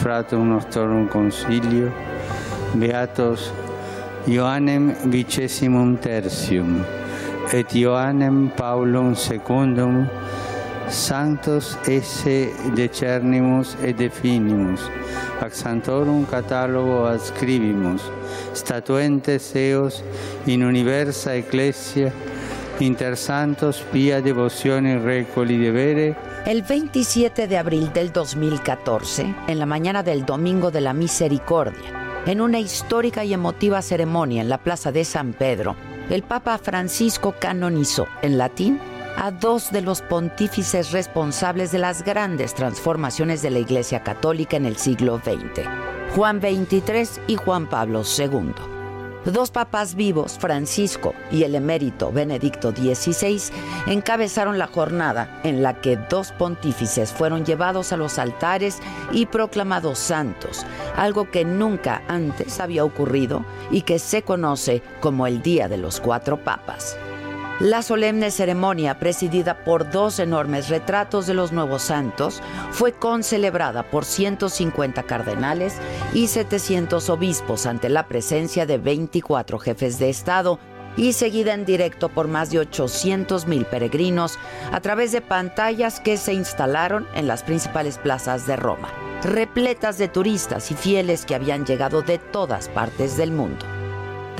Fratum nostorum consilio, beatos Ioannem vicesimum tertium, et Ioannem Paulum secundum, sanctos esse decernimus et definimus, ac santorum catalogo adscribimus, statuentes eos in universa ecclesia, inter santos pia devozione recoli devere, el 27 de abril del 2014, en la mañana del Domingo de la Misericordia, en una histórica y emotiva ceremonia en la Plaza de San Pedro, el Papa Francisco canonizó en latín a dos de los pontífices responsables de las grandes transformaciones de la Iglesia Católica en el siglo XX, Juan XXIII y Juan Pablo II. Dos papas vivos, Francisco y el emérito Benedicto XVI, encabezaron la jornada en la que dos pontífices fueron llevados a los altares y proclamados santos, algo que nunca antes había ocurrido y que se conoce como el Día de los Cuatro Papas. La solemne ceremonia, presidida por dos enormes retratos de los nuevos santos, fue concelebrada por 150 cardenales y 700 obispos ante la presencia de 24 jefes de Estado y seguida en directo por más de 800 mil peregrinos a través de pantallas que se instalaron en las principales plazas de Roma, repletas de turistas y fieles que habían llegado de todas partes del mundo.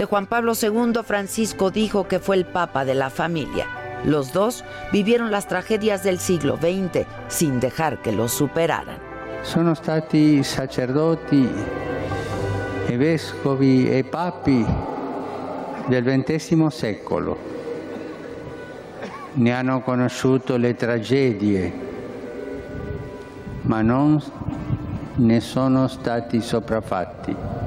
De Juan Pablo II, Francisco dijo que fue el papa de la familia. Los dos vivieron las tragedias del siglo XX sin dejar que los superaran. Sono stati sacerdoti e vescovi e papi del XX secolo. Ne hanno conosciuto le tragedie, ma non ne sono stati sopraffatti.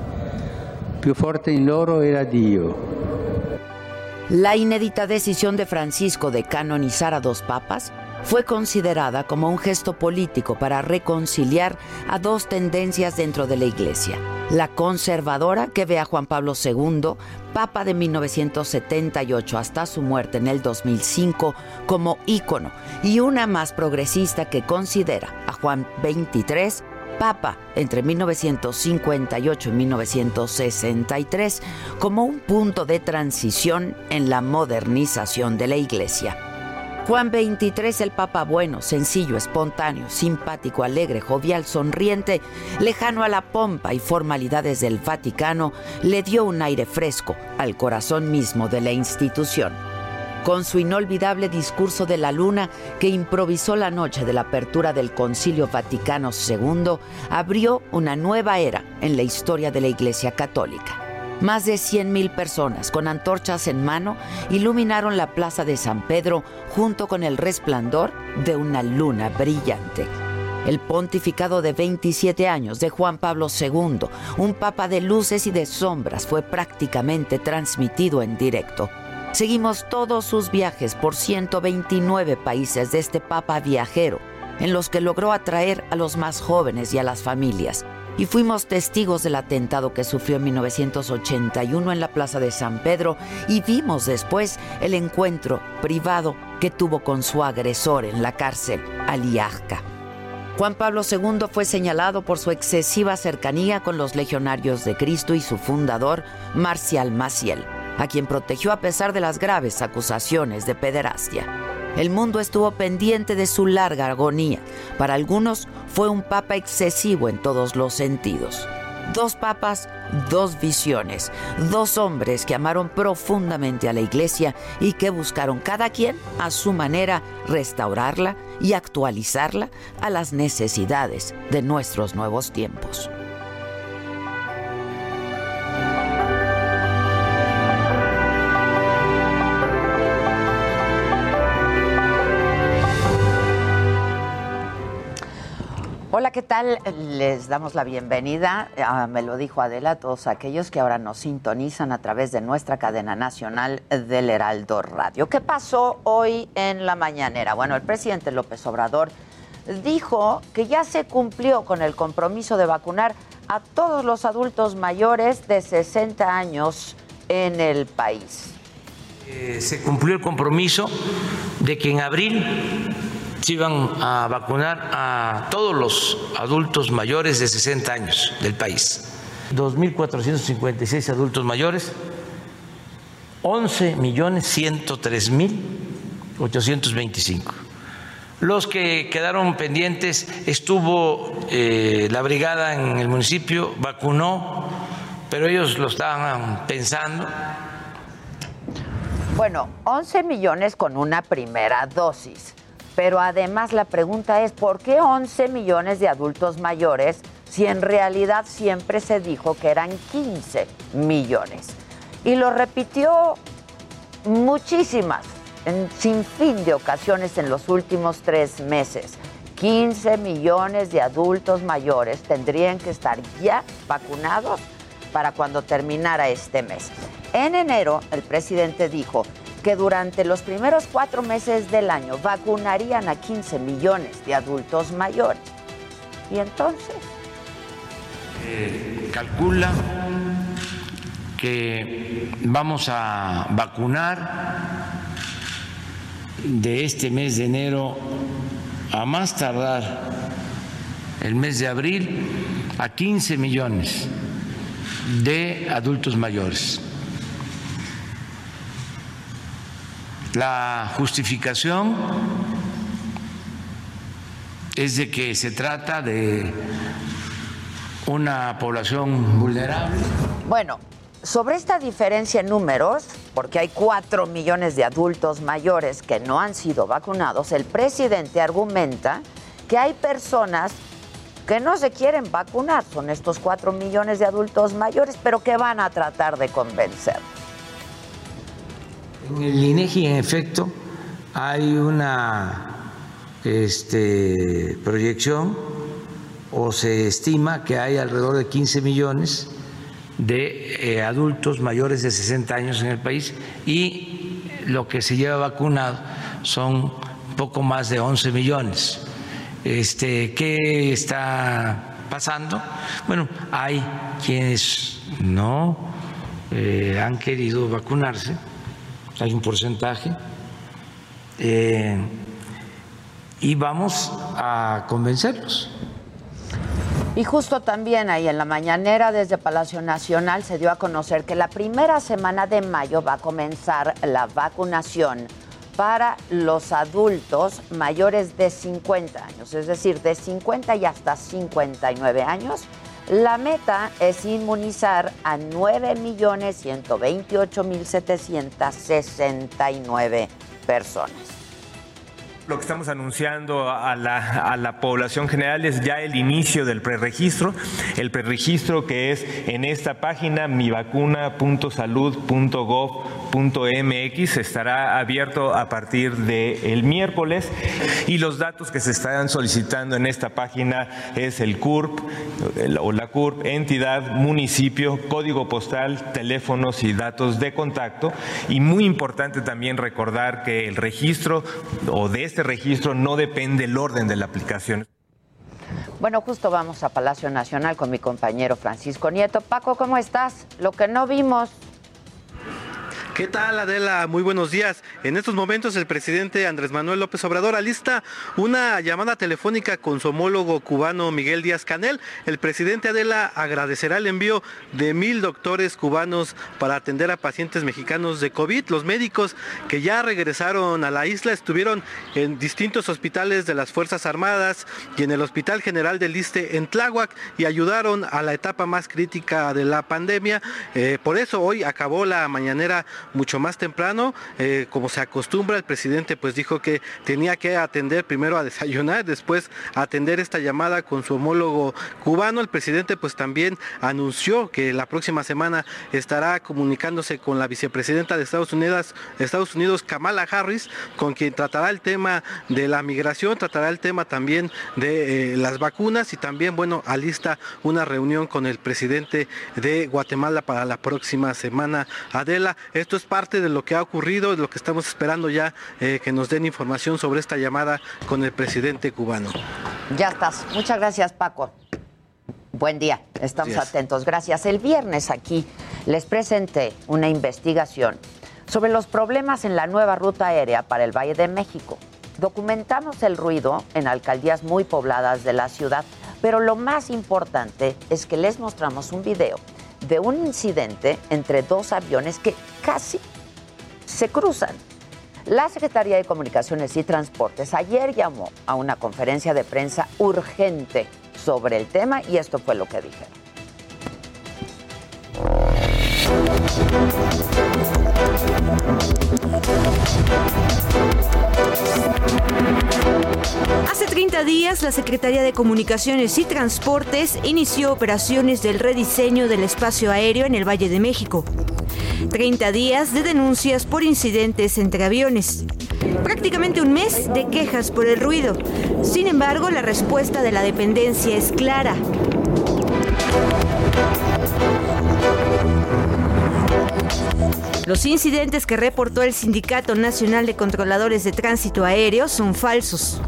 La inédita decisión de Francisco de canonizar a dos papas fue considerada como un gesto político para reconciliar a dos tendencias dentro de la Iglesia. La conservadora, que ve a Juan Pablo II, Papa de 1978 hasta su muerte en el 2005, como ícono, y una más progresista que considera a Juan XXIII Papa entre 1958 y 1963 como un punto de transición en la modernización de la Iglesia. Juan XXIII, el Papa bueno, sencillo, espontáneo, simpático, alegre, jovial, sonriente, lejano a la pompa y formalidades del Vaticano, le dio un aire fresco al corazón mismo de la institución con su inolvidable discurso de la luna que improvisó la noche de la apertura del Concilio Vaticano II, abrió una nueva era en la historia de la Iglesia Católica. Más de 100.000 personas con antorchas en mano iluminaron la plaza de San Pedro junto con el resplandor de una luna brillante. El pontificado de 27 años de Juan Pablo II, un papa de luces y de sombras, fue prácticamente transmitido en directo Seguimos todos sus viajes por 129 países de este Papa viajero, en los que logró atraer a los más jóvenes y a las familias. Y fuimos testigos del atentado que sufrió en 1981 en la Plaza de San Pedro y vimos después el encuentro privado que tuvo con su agresor en la cárcel, Aliajka. Juan Pablo II fue señalado por su excesiva cercanía con los legionarios de Cristo y su fundador, Marcial Maciel a quien protegió a pesar de las graves acusaciones de pederastia. El mundo estuvo pendiente de su larga agonía. Para algunos fue un papa excesivo en todos los sentidos. Dos papas, dos visiones, dos hombres que amaron profundamente a la iglesia y que buscaron cada quien a su manera restaurarla y actualizarla a las necesidades de nuestros nuevos tiempos. ¿Qué tal? Les damos la bienvenida, me lo dijo Adela, a todos aquellos que ahora nos sintonizan a través de nuestra cadena nacional del Heraldo Radio. ¿Qué pasó hoy en la mañanera? Bueno, el presidente López Obrador dijo que ya se cumplió con el compromiso de vacunar a todos los adultos mayores de 60 años en el país. Eh, se cumplió el compromiso de que en abril se iban a vacunar a todos los adultos mayores de 60 años del país. 2.456 adultos mayores, 11 millones 103 mil 825. Los que quedaron pendientes estuvo eh, la brigada en el municipio, vacunó, pero ellos lo estaban pensando. Bueno, 11 millones con una primera dosis. Pero además la pregunta es, ¿por qué 11 millones de adultos mayores si en realidad siempre se dijo que eran 15 millones? Y lo repitió muchísimas, en sin fin de ocasiones en los últimos tres meses. 15 millones de adultos mayores tendrían que estar ya vacunados para cuando terminara este mes. En enero, el presidente dijo que durante los primeros cuatro meses del año vacunarían a 15 millones de adultos mayores. ¿Y entonces? Eh, calcula que vamos a vacunar de este mes de enero a más tardar el mes de abril a 15 millones de adultos mayores. La justificación es de que se trata de una población vulnerable. Bueno, sobre esta diferencia en números, porque hay cuatro millones de adultos mayores que no han sido vacunados, el presidente argumenta que hay personas que no se quieren vacunar, son estos cuatro millones de adultos mayores, pero que van a tratar de convencer. En el INEGI, en efecto, hay una este, proyección o se estima que hay alrededor de 15 millones de eh, adultos mayores de 60 años en el país y lo que se lleva vacunado son poco más de 11 millones. Este, ¿Qué está pasando? Bueno, hay quienes no eh, han querido vacunarse hay un porcentaje, eh, y vamos a convencerlos. Y justo también ahí en la mañanera desde Palacio Nacional se dio a conocer que la primera semana de mayo va a comenzar la vacunación para los adultos mayores de 50 años, es decir, de 50 y hasta 59 años la meta es inmunizar a 9.128.769 personas. Lo que estamos anunciando a la, población general es ya el inicio del preregistro, el preregistro que es en esta página mivacuna.salud.gov.mx estará abierto a partir del miércoles y los datos que se están solicitando en esta página es el CURP o la CURP, entidad, municipio, código postal, teléfonos y datos de contacto y muy importante también recordar que el registro o de este registro no depende el orden de la aplicación. Bueno, justo vamos a Palacio Nacional con mi compañero Francisco Nieto. Paco, ¿cómo estás? Lo que no vimos ¿Qué tal Adela? Muy buenos días. En estos momentos el presidente Andrés Manuel López Obrador alista una llamada telefónica con su homólogo cubano Miguel Díaz Canel. El presidente Adela agradecerá el envío de mil doctores cubanos para atender a pacientes mexicanos de COVID. Los médicos que ya regresaron a la isla estuvieron en distintos hospitales de las Fuerzas Armadas y en el Hospital General del Liste en Tláhuac y ayudaron a la etapa más crítica de la pandemia. Eh, por eso hoy acabó la mañanera mucho más temprano, eh, como se acostumbra, el presidente pues dijo que tenía que atender primero a desayunar, después atender esta llamada con su homólogo cubano. El presidente pues también anunció que la próxima semana estará comunicándose con la vicepresidenta de Estados Unidos, Estados Unidos Kamala Harris, con quien tratará el tema de la migración, tratará el tema también de eh, las vacunas y también, bueno, alista una reunión con el presidente de Guatemala para la próxima semana. Adela, esto es parte de lo que ha ocurrido, de lo que estamos esperando ya eh, que nos den información sobre esta llamada con el presidente cubano. Ya estás. Muchas gracias, Paco. Buen día, estamos atentos. Gracias. El viernes aquí les presenté una investigación sobre los problemas en la nueva ruta aérea para el Valle de México. Documentamos el ruido en alcaldías muy pobladas de la ciudad, pero lo más importante es que les mostramos un video de un incidente entre dos aviones que casi se cruzan. La Secretaría de Comunicaciones y Transportes ayer llamó a una conferencia de prensa urgente sobre el tema y esto fue lo que dijeron. Hace 30 días, la Secretaría de Comunicaciones y Transportes inició operaciones del rediseño del espacio aéreo en el Valle de México. 30 días de denuncias por incidentes entre aviones. Prácticamente un mes de quejas por el ruido. Sin embargo, la respuesta de la dependencia es clara. Los incidentes que reportó el Sindicato Nacional de Controladores de Tránsito Aéreo son falsos.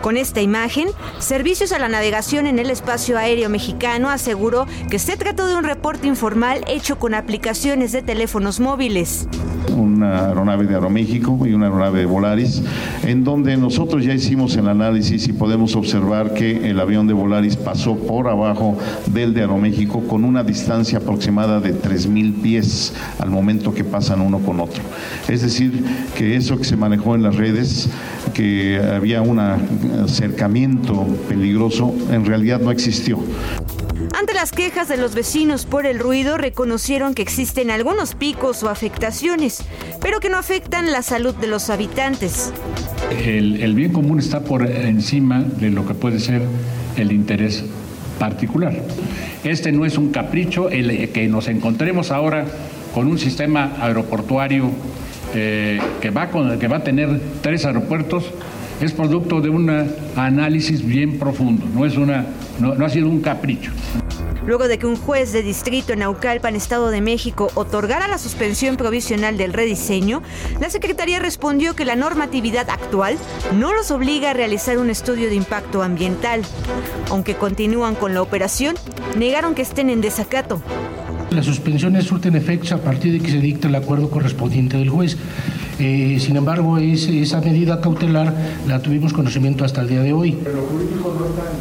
Con esta imagen, Servicios a la Navegación en el Espacio Aéreo Mexicano aseguró que se trató de un reporte informal hecho con aplicaciones de teléfonos móviles una aeronave de Aeroméxico y una aeronave de Volaris, en donde nosotros ya hicimos el análisis y podemos observar que el avión de Volaris pasó por abajo del de Aeroméxico con una distancia aproximada de 3.000 pies al momento que pasan uno con otro. Es decir, que eso que se manejó en las redes, que había un acercamiento peligroso, en realidad no existió. Ante las quejas de los vecinos por el ruido, reconocieron que existen algunos picos o afectaciones, pero que no afectan la salud de los habitantes. El, bien común está por encima de lo que puede ser el interés particular. Este no es un capricho, el que nos encontremos ahora con un sistema aeroportuario eh, que, va que va a tener tres aeropuertos es producto de un análisis bien profundo, no, es una, no, ha sido un capricho. Luego de que un juez de distrito en Naucalpan, Estado de México, otorgara la suspensión provisional del rediseño, la Secretaría respondió que la normatividad actual no los obliga a realizar un estudio de impacto ambiental. Aunque continúan con la operación, negaron que estén en desacato. Las suspensiones surten efectos a partir de que se dicte el acuerdo correspondiente del juez. Eh, sin embargo, esa medida cautelar la tuvimos conocimiento hasta el día de hoy. ¿Pero jurídico no está en?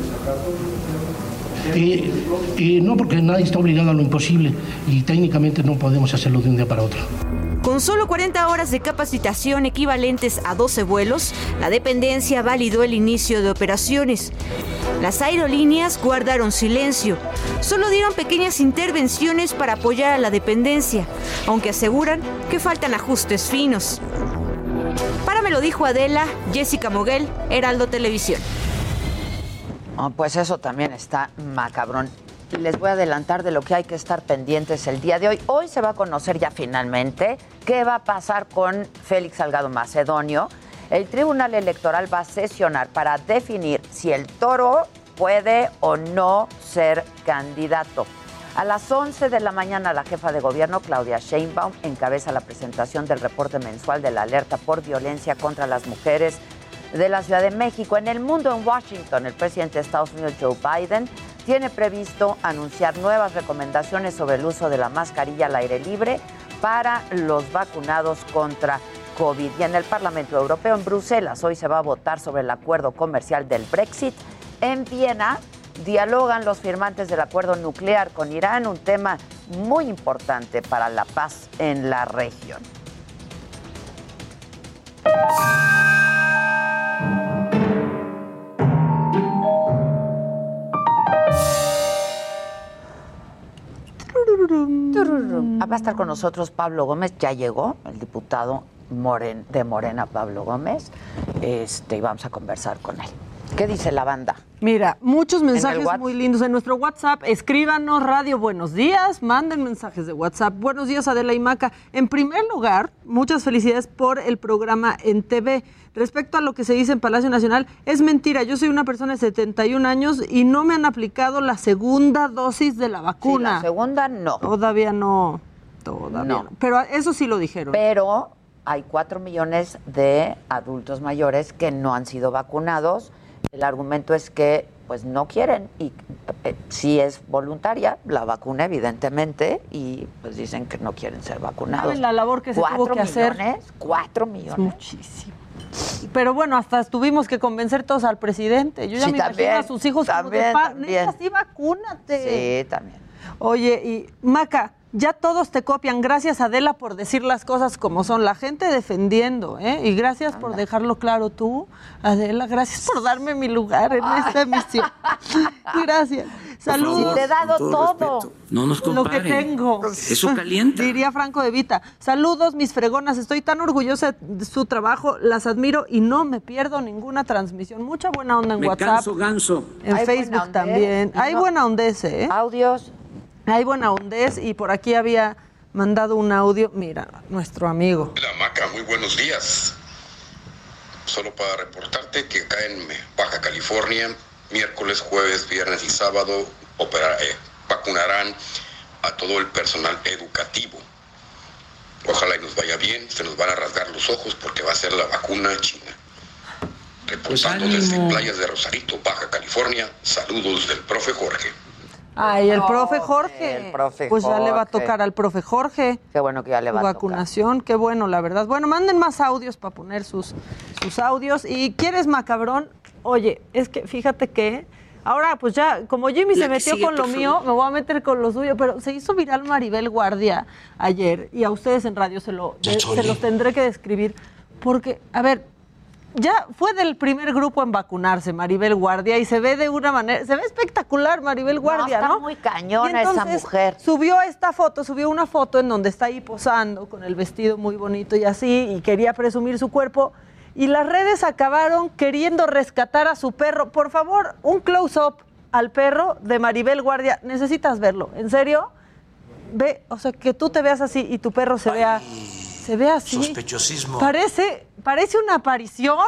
Eh, eh, no, porque nadie está obligado a lo imposible y técnicamente no podemos hacerlo de un día para otro. Con solo 40 horas de capacitación equivalentes a 12 vuelos, la dependencia validó el inicio de operaciones. Las aerolíneas guardaron silencio. Solo dieron pequeñas intervenciones para apoyar a la dependencia, aunque aseguran que faltan ajustes finos. Para me lo dijo Adela, Jessica Moguel, Heraldo Televisión. Ah, pues eso también está macabrón les voy a adelantar de lo que hay que estar pendientes el día de hoy. Hoy se va a conocer ya finalmente qué va a pasar con Félix Salgado Macedonio. El Tribunal Electoral va a sesionar para definir si el toro puede o no ser candidato. A las 11 de la mañana, la jefa de gobierno, Claudia Sheinbaum, encabeza la presentación del reporte mensual de la alerta por violencia contra las mujeres de la Ciudad de México. En el mundo, en Washington, el presidente de Estados Unidos, Joe Biden, tiene previsto anunciar nuevas recomendaciones sobre el uso de la mascarilla al aire libre para los vacunados contra COVID. Y en el Parlamento Europeo, en Bruselas, hoy se va a votar sobre el acuerdo comercial del Brexit. En Viena dialogan los firmantes del acuerdo nuclear con Irán, un tema muy importante para la paz en la región. Ah, Va a estar con nosotros Pablo Gómez, ya llegó, el diputado de Morena, Pablo Gómez, este, y vamos a conversar con él. ¿Qué dice la banda? Mira, muchos mensajes muy lindos en nuestro WhatsApp. Escríbanos, Radio Buenos Días, manden mensajes de WhatsApp. Buenos días, Adela y Maca. En primer lugar, muchas felicidades por el programa en TV. Respecto a lo que se dice en Palacio Nacional, es mentira. Yo soy una persona de 71 años y no me han aplicado la segunda dosis de la Sí, vacuna. la segunda no. Todavía no. Todavía No. no. Pero eso sí lo dijeron. Pero hay cuatro millones de adultos mayores que no han sido vacunados. El argumento es que pues no quieren y eh, sí es voluntaria la vacuna evidentemente y pues dicen que no quieren ser vacunados. ¿Saben la labor que se tuvo ¿Cuatro que hacer? millones? Cuatro Es millones. muchísimo. Pero bueno, hasta tuvimos que convencer todos al presidente. Yo ya Sí, me también, imagino a sus hijos como también, de pa, también. sí, vacúnate. Sí, también. Oye, y Maca, ya todos te copian. Gracias, Adela, por decir las cosas como son. La gente defendiendo, ¿eh? Y gracias por dejarlo claro tú, Adela. Gracias por darme mi lugar en esta emisión. Gracias. Saludos. Si te he dado todo. No nos Lo que comparen. tengo. Eso calienta. Diría Franco de Vita. Saludos, mis fregonas. Estoy tan orgullosa de su trabajo. Las admiro y no me pierdo ninguna transmisión. Mucha buena onda en Me WhatsApp. canso ganso. En Hay Facebook ondez. también. Hay No. buena ondez, ¿eh? Audios. Hay buena ondez y por aquí había mandado un audio. Mira, nuestro amigo. Hola Maca, muy buenos días. Solo para reportarte que acá en Baja California, miércoles, jueves, viernes y sábado opera- eh, vacunarán a todo el personal educativo. Ojalá y nos vaya bien, se nos van a rasgar los ojos porque va a ser la vacuna china. Reportando desde playas de Rosarito, Baja California, saludos del profe Jorge. Ay, el profe Jorge. el profe pues ya le va a Jorge. tocar al profe Jorge. Qué bueno que ya le va a tocar. vacunación, qué bueno, la verdad. Bueno, manden más audios para poner sus, sus audios. Y quieres macabrón, oye, es que fíjate que ahora pues ya, como Jimmy La se metió con lo mío, me voy a meter con lo suyo, pero se hizo viral Maribel Guardia ayer y a ustedes en radio se, lo, de- se los tendré que describir. Porque, a ver, ya fue del primer grupo en vacunarse, Maribel Guardia, y se ve de una manera, se ve espectacular Maribel Guardia, está ¿no? muy cañona Y esa mujer. Subió esta foto, subió una foto en donde está ahí posando con el vestido muy bonito y así, y quería presumir su cuerpo. Y las redes acabaron queriendo rescatar a su perro. Por favor, un close-up al perro de Maribel Guardia. Necesitas verlo, ¿en serio? Ve, o sea, que tú te veas así y tu perro se vea, se ve así. Sospechosismo. Parece, parece una aparición.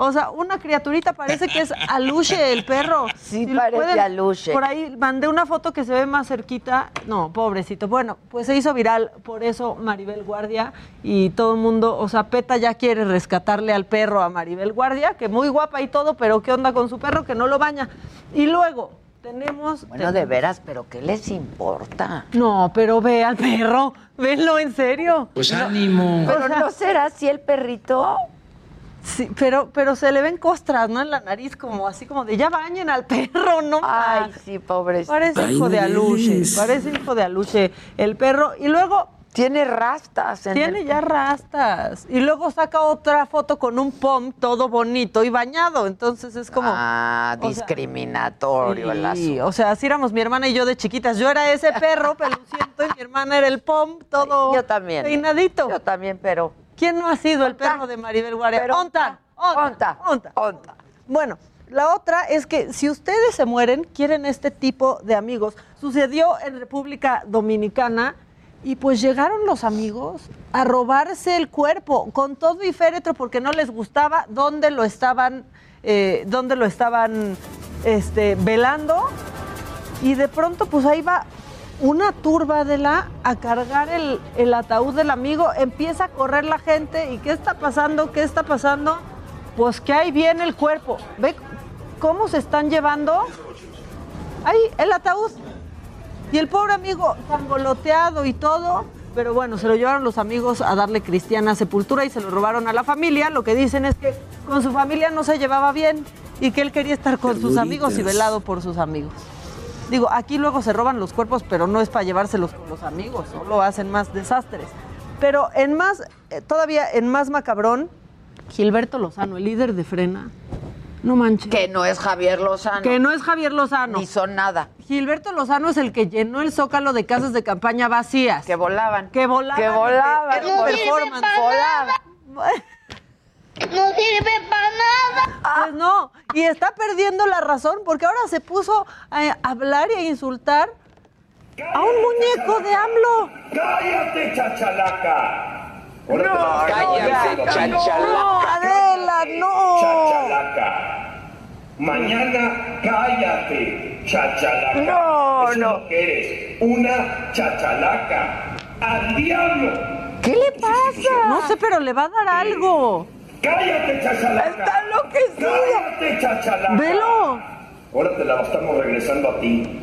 O sea, una criaturita parece que es Aluche el perro. Sí, Si parece Aluche. Por ahí mandé una foto que se ve más cerquita. No, pobrecito. Bueno, pues se hizo viral por eso Maribel Guardia y todo el mundo, o sea, PETA ya quiere rescatarle al perro a Maribel Guardia, que muy guapa y todo, pero ¿qué onda con su perro? Que no lo baña. Y luego tenemos... Bueno, de veras, pero ¿qué les importa? No, pero ve al perro, venlo en serio. Pues ánimo. Pero O sea- no será así el perrito. Sí, pero, pero se le ven costras, ¿no? En la nariz, como así como de ya bañen al perro, ¿no? Ay, sí, pobrecito. Parece hijo de Aluche, parece hijo de Aluche el perro. Y luego Tiene rastas. en tiene el- ya rastas. Y luego saca otra foto con un pom todo bonito y bañado. Entonces es como... Ah, discriminatorio el Sí, o sea, así éramos mi hermana y yo de chiquitas. Yo era ese perro peluciento y mi hermana era el pom todo Yo también. peinadito. Yo también, pero. ¿Quién no ha sido el perro de Maribel Guardia? Pero- onta, Onta, onta. onta. Bueno, la otra es que si ustedes se mueren, quieren este tipo de amigos. Sucedió en República Dominicana y pues llegaron los amigos a robarse el cuerpo con todo y féretro porque no les gustaba dónde lo estaban, eh, dónde lo estaban este, velando. Y de pronto, pues ahí va una turba de la a cargar el, el ataúd del amigo. Empieza a correr la gente. ¿Y qué está pasando? ¿Qué está pasando? Pues que ahí viene el cuerpo. ¿Ve cómo se están llevando? Ahí, el ataúd. Y el pobre amigo sangoloteado y todo. Pero bueno, se lo llevaron los amigos a darle cristiana sepultura y se lo robaron a la familia. Lo que dicen es que con su familia no se llevaba bien y que él quería estar con sus amigos y velado por sus amigos. Digo, aquí luego se roban los cuerpos, pero no es para llevárselos con los amigos, solo hacen más desastres. Pero en más, eh, todavía en más macabrón, Gilberto Lozano, el líder de Frena, No manches. Que no es Javier Lozano. Que no es Javier Lozano. Ni son nada. Gilberto Lozano es el que llenó el zócalo de casas de campaña vacías. Que volaban. Que volaban. Que volaban. Era un performance. Volaba. No sirve para nada. Pues no, y está perdiendo la razón porque ahora se puso a hablar y a insultar a un muñeco de AMLO. ¡Cállate, chachalaca! No, cállate, chachalaca. No, Adela, no. Chachalaca. Mañana cállate, chachalaca. No, Eso es no. lo que eres, una chachalaca. ¡Al diablo! ¿Qué le pasa? No sé, pero le va a dar algo. ¡Cállate, chachalaca! Está enloquecido. ¡Cállate, chachalaca! Velo. Ahora te la estamos regresando a ti.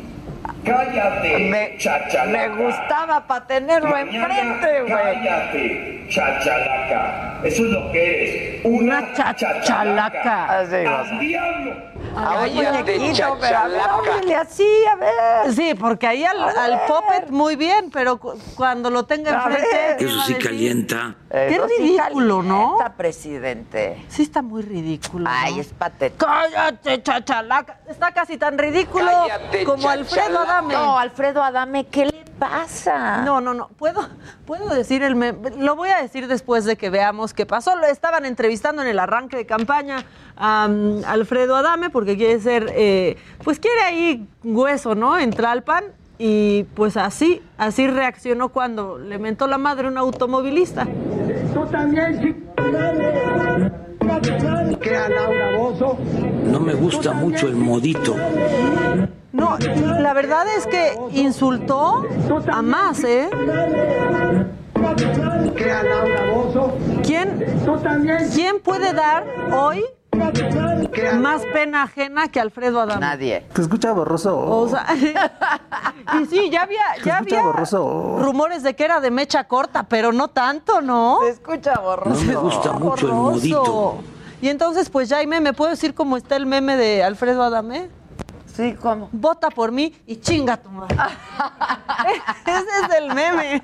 ¡Cállate, Me chachalaca! gustaba para tenerlo Mañana, enfrente, güey. Cállate, chachalaca. Eso es lo que eres. Una, Una chachalaca. Así ¡Al diablo! A un muñequito, pero a ver, háblele así, a ver. Sí, porque ahí al, al puppet muy bien, pero cu- cuando lo tenga A enfrente. ver. ¿qué Eso sí calienta. Qué Eso sí ridículo, ¿no? calienta, presidente. Sí está muy ridículo. Ay, ¿no? es patético. Cállate, chachalaca. Está casi tan ridículo Cállate, como Alfredo. Adame. No, Alfredo Adame, ¿qué le pasa? No, no, no. Puedo, puedo decir el meme. Lo voy a decir después de que veamos qué pasó. Lo estaban entrevistando en el arranque de campaña a um, Alfredo Adame porque quiere ser, eh, pues quiere ahí hueso, ¿no? En Tlalpan. Y pues así, así reaccionó cuando le mentó la madre un automovilista. No me gusta mucho el modito. No, la verdad es que insultó a más, ¿eh? ¿Quién, ¿Quién puede dar hoy más pena ajena que Alfredo Adame? Nadie. Te escucha borroso. O sea, y sí, ya había, ya había borroso. rumores de que era de mecha corta, pero no tanto, ¿no? Se escucha borroso. No me gusta mucho el Borroso. modito. Y entonces, pues Jaime, ¿me puedo decir cómo está el meme de Alfredo Adame? Sí, ¿cómo? Vota por mí y chinga tu madre. Ese es el meme.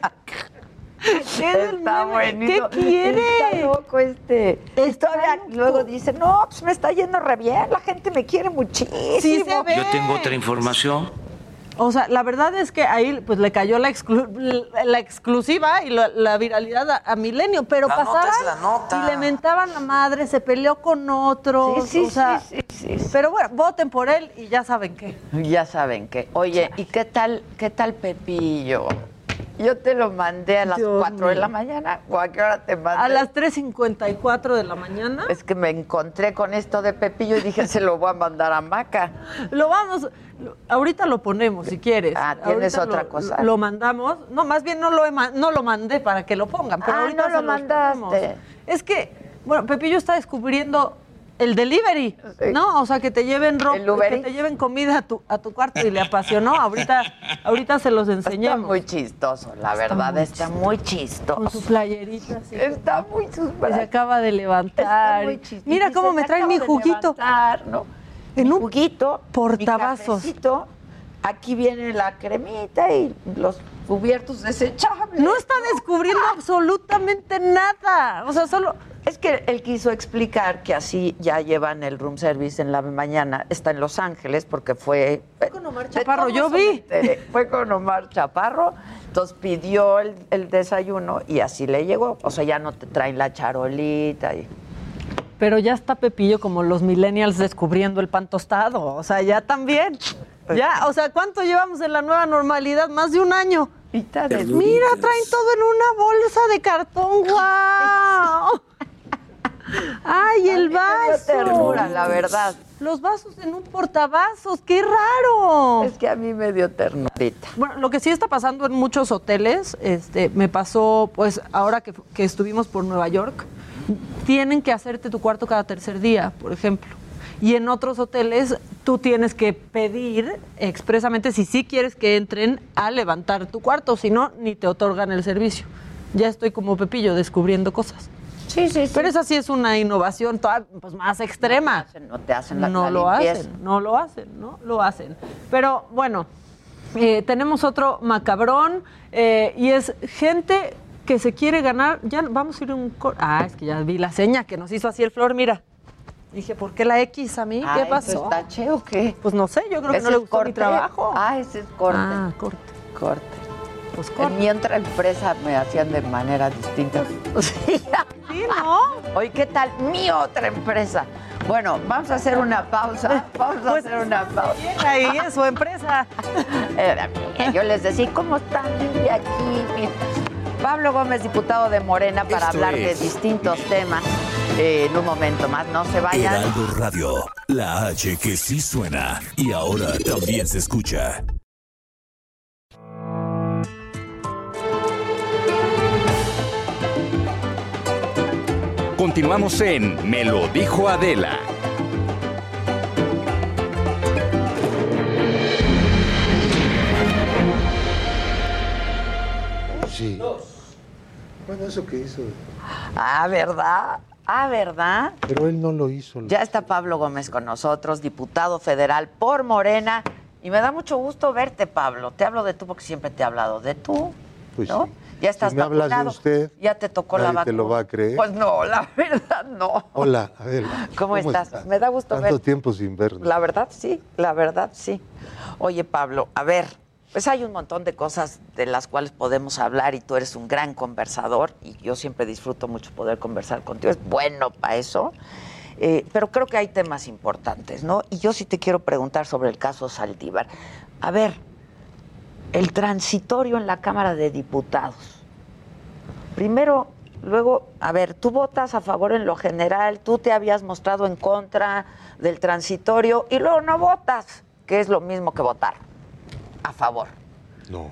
Está buenísimo. ¿Qué quiere? Está loco este. Y Está todavía loco. luego dice, no, pues me está yendo re bien, la gente me quiere muchísimo. Sí se ve. Yo tengo otra información. O sea, la verdad es que ahí pues le cayó la, exclu- la exclusiva y la, la viralidad a, a Milenio, pero La nota pasaban es la nota. y le mentaban la madre, se peleó con otros, Sí, sí, o sea, sí, sí, sí. pero bueno, voten por él y ya saben qué. Ya saben que. Oye, ¿y qué tal, qué tal Pepillo? Yo te lo mandé a las Dios 4 de la mañana. ¿O a qué hora te mandé? A las 3.54 de la mañana Es que me encontré con esto de Pepillo y dije, se lo voy a mandar a Maca. lo vamos, lo- ahorita lo ponemos si quieres. Ah, ¿tienes Ahorita otra lo- cosa? Lo, mandamos, no, más bien no lo, he no lo mandé para que lo pongan, pero Ah, ahorita no lo mandaste. Es que, bueno, Pepillo está descubriendo el delivery, Sí. ¿no? O sea, que te lleven ropa, que te lleven comida a tu, a tu cuarto y le apasionó. Ahorita, ahorita se los Está enseñamos. muy chistoso, la verdad, muy está muy Con chistoso. su playerita así. Está muy que se chistoso. acaba de levantar. Está muy chistoso. Mira cómo me "Me traen mi juguito. levantar", ¿no? En Mi un juguito, portavasos. mi Aquí viene la cremita y los cubiertos desechables. No está descubriendo absolutamente nada. O sea, solo. Es que él quiso explicar que así ya llevan el room service en la mañana. Está en Los Ángeles porque fue. Fue con Omar Chaparro, yo vi. Fue con Omar Chaparro. Entonces pidió el, el desayuno y así le llegó. O sea, ya no te traen la charolita. Y... Pero ya está Pepillo como los millennials descubriendo el pan tostado. O sea, ya también. Ya, o sea, ¿cuánto llevamos en la nueva normalidad? Más de un año. Mira, traen todo en una bolsa de cartón. ¡Guau! ¡Ay, el vaso! ternura, la verdad. Los vasos en un portavasos, qué raro. Es que a mí me dio ternurita. Bueno, lo que sí está pasando en muchos hoteles, este, me pasó, pues, ahora que, que estuvimos por Nueva York, tienen que hacerte tu cuarto cada tercer día, por ejemplo. Y en otros hoteles tú tienes que pedir expresamente si sí quieres que entren a levantar tu cuarto, si no, ni te otorgan el servicio. Ya estoy como Pepillo descubriendo cosas. Sí, sí, sí. Pero esa sí es una innovación toda, pues, más extrema. No te hacen la, no la lo limpieza. hacen, no lo hacen, no lo hacen. Pero bueno, eh, tenemos otro macabrón eh, y es gente que se quiere ganar. Ya vamos a ir a un. cor- Ah, es que ya vi la seña que nos hizo así el flor, mira. Dije, ¿por qué la X a mí? ¿Qué ¿eso pasó? es tache o qué? Pues no sé, yo creo que ¿Ese no le es gustó mi corte? trabajo. Ah, ese es corte. Ah, corte. Corte. Pues En corte. mi otra empresa me hacían de manera distinta. Sí, Sí, ¿no? Oye, ¿qué tal? Mi otra empresa. Bueno, vamos a hacer una pausa. Vamos a Pues, hacer una pausa. Ahí es su empresa. Yo les decía, ¿cómo están? Vive aquí. Pablo Gómez, diputado de Morena, para Esto hablar es- de distintos temas. Eh, en un momento más, no se vayan. Heraldo Radio, la H que sí suena y ahora también se escucha. Continuamos en Me lo dijo Adela. Sí. Bueno, eso que hizo. Ah, ¿verdad? Ah, ¿verdad? Pero él no lo hizo. Ya está Pablo Gómez con nosotros, diputado federal por Morena. Y me da mucho gusto verte, Pablo. Te hablo de tú porque siempre te he hablado de tú. Pues ¿no? sí. Ya estás Si me hablas de vacunado. usted, Ya te tocó la nadie vacuna. te lo va a creer. Pues no, la verdad no. Hola, Adela. ¿Cómo, estás? Me da gusto Tanto ver. tiempo sin vernos. La verdad sí, la verdad sí. Oye, Pablo, a ver, pues hay un montón de cosas de las cuales podemos hablar y tú eres un gran conversador y yo siempre disfruto mucho poder conversar contigo. Es bueno para eso. Eh, pero creo que hay temas importantes, ¿no? Y yo sí te quiero preguntar sobre el caso Saldívar. A ver, el transitorio en la Cámara de Diputados. Primero, luego, a ver, tú votas a favor en lo general, tú te habías mostrado en contra del transitorio y luego no votas, que es lo mismo que votar a favor. No,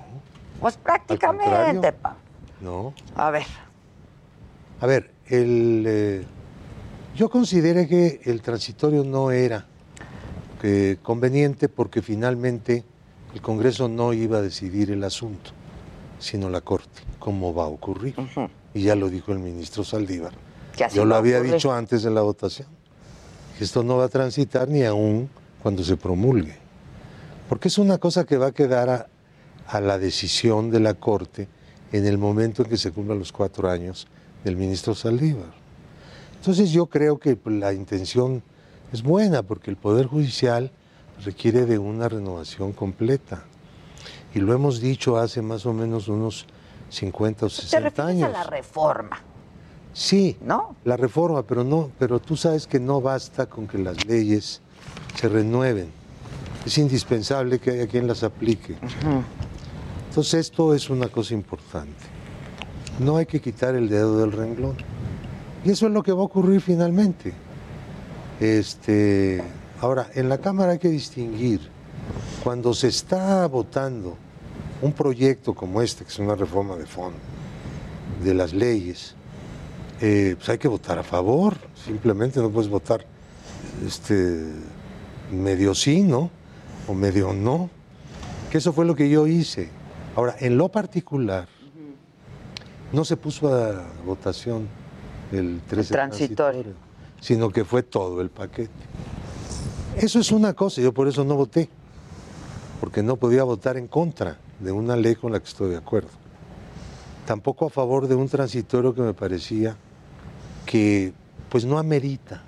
Pues prácticamente, pa. no. A ver, A ver, el, eh, yo consideré que el transitorio no era eh, conveniente porque finalmente el Congreso no iba a decidir el asunto, sino la Corte, como va a ocurrir. Y ya lo dijo el ministro Saldívar. Yo lo había ocurrir. dicho antes de la votación. Esto no va a transitar ni aún cuando se promulgue. Porque es una cosa que va a quedar a, a la decisión de la Corte en el momento en que se cumplan los cuatro años del ministro Saldívar. Entonces yo creo que la intención es buena porque el Poder Judicial requiere de una renovación completa. Y lo hemos dicho hace más o menos unos 50 o te 60 refieres años. a la reforma. Sí, ¿no? la reforma, pero no, pero tú sabes que no basta con que las leyes se renueven. Es indispensable que haya quien las aplique. Entonces esto es una cosa importante. No hay que quitar el dedo del renglón. Y eso es lo que va a ocurrir finalmente. Este, ahora, en la Cámara hay que distinguir cuando se está votando un proyecto como este, que es una reforma de fondo de las leyes, eh, pues hay que votar a favor. Simplemente no puedes votar este, medio sí, ¿no? O medio no. Que eso fue lo que yo hice. Ahora, en lo particular, no se puso a votación el 13 transitorio. sino que fue todo el paquete. Eso es una cosa, yo por eso no voté, porque no podía votar en contra de una ley con la que estoy de acuerdo. Tampoco a favor de un transitorio que me parecía que pues no amerita.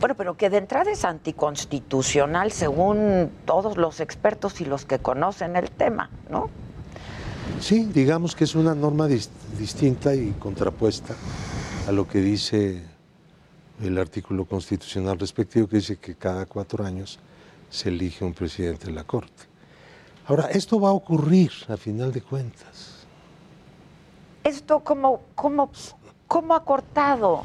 Bueno, pero que de entrada es anticonstitucional según todos los expertos y los que conocen el tema, ¿no? Sí, digamos que es una norma dis- distinta y contrapuesta a lo que dice el artículo constitucional respectivo, que dice que cada cuatro años se elige un presidente de la Corte. Ahora, esto va a ocurrir a final de cuentas. Esto cómo, cómo, cómo ha cortado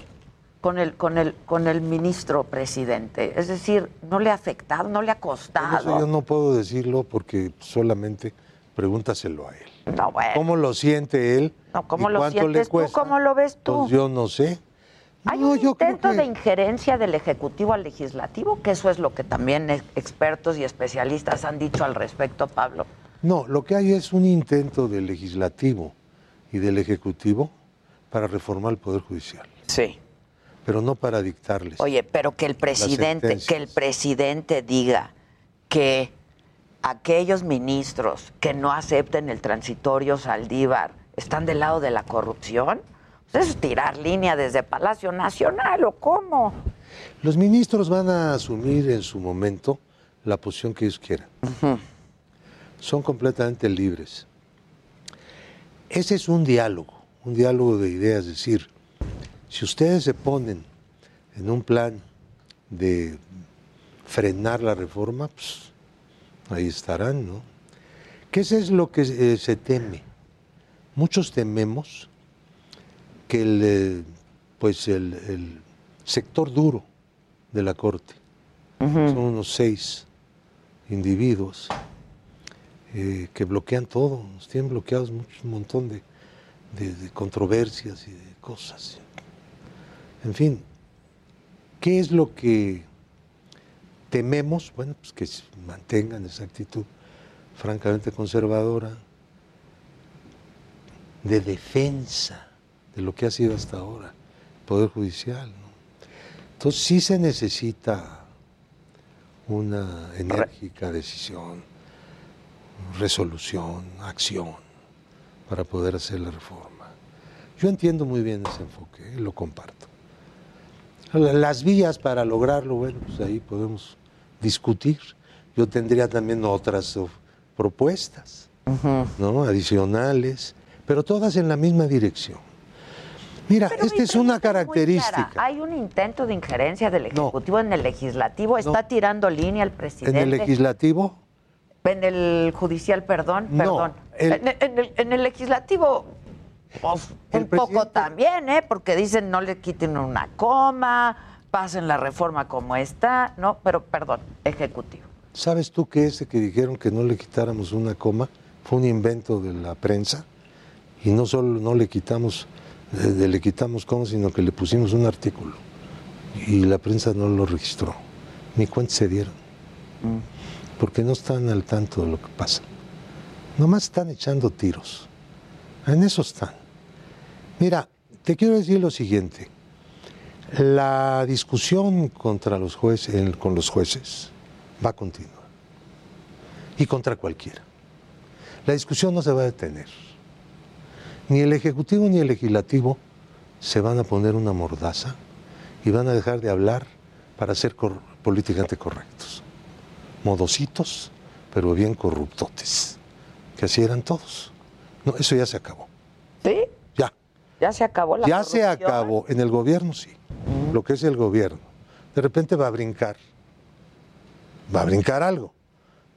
con el, con el, con el ministro presidente. Es decir, no le ha afectado, no le ha costado. Eso yo no puedo decirlo porque solamente pregúntaselo a él. No, bueno. ¿Cómo lo siente él? No, ¿Cómo y lo cuánto sientes le cuesta? tú? ¿Cómo lo ves tú? Pues yo no sé. Hay un intento de injerencia del Ejecutivo al Legislativo, que eso es lo que también ex- expertos y especialistas han dicho al respecto, Pablo. No, lo que hay es un intento del legislativo y del ejecutivo para reformar el Poder Judicial. Sí. Pero no para dictarles. Oye, pero que el presidente, que el presidente diga que aquellos ministros que no acepten el transitorio Saldívar están del lado de la corrupción, pues eso es tirar línea desde Palacio Nacional, ¿o cómo? Los ministros van a asumir en su momento la posición que ellos quieran. Son completamente libres. Ese es un diálogo, un diálogo de ideas, es decir, si ustedes se ponen en un plan de frenar la reforma, pues ahí estarán, ¿no? ¿Qué es lo que eh, se teme? Muchos tememos que el, eh, pues el, el sector duro de la Corte, son unos seis individuos eh, que bloquean todo, nos tienen bloqueados mucho- un montón de, de- de controversias y de cosas. En fin, ¿qué es lo que tememos? Bueno, pues que se mantengan esa actitud francamente conservadora de defensa de lo que ha sido hasta ahora el Poder Judicial. ¿no? Entonces sí se necesita una enérgica decisión, resolución, acción para poder hacer la reforma. Yo entiendo muy bien ese enfoque, lo comparto. La- Las vías para lograrlo, bueno, pues ahí podemos discutir. Yo tendría también otras propuestas, ¿no? Adicionales, pero todas en la misma dirección. Mira, esta es una característica. Hay un intento de injerencia del Ejecutivo en el Legislativo. Está tirando línea el En presidente. el legislativo, En el judicial, perdón, No, perdón. el- En, en el, en el legislativo, pues, un poco también, ¿eh? Porque dicen no le quiten una coma, pasen la reforma como está, ¿no? Pero, perdón, ejecutivo. ¿sabes tú que ese que dijeron que no le quitáramos una coma fue un invento de la prensa? Y no solo no le quitamos, eh, le quitamos coma, sino que le pusimos un artículo. Y la prensa no lo registró. Ni cuenta se dieron. Porque no están al tanto de lo que pasa. Nomás están echando tiros. En eso están. Mira, te quiero decir lo siguiente. La discusión contra los jueces, con los jueces va a continuar. Y contra cualquiera. La discusión no se va a detener. Ni el Ejecutivo ni el Legislativo se van a poner una mordaza y van a dejar de hablar para ser políticamente correctos. Modositos, pero bien corruptotes. Que así eran todos. No, eso ya se acabó. ¿Sí? Ya. Se acabó la Ya se acabó. En el gobierno sí. Lo que es el gobierno. De repente va a brincar. Va a brincar algo.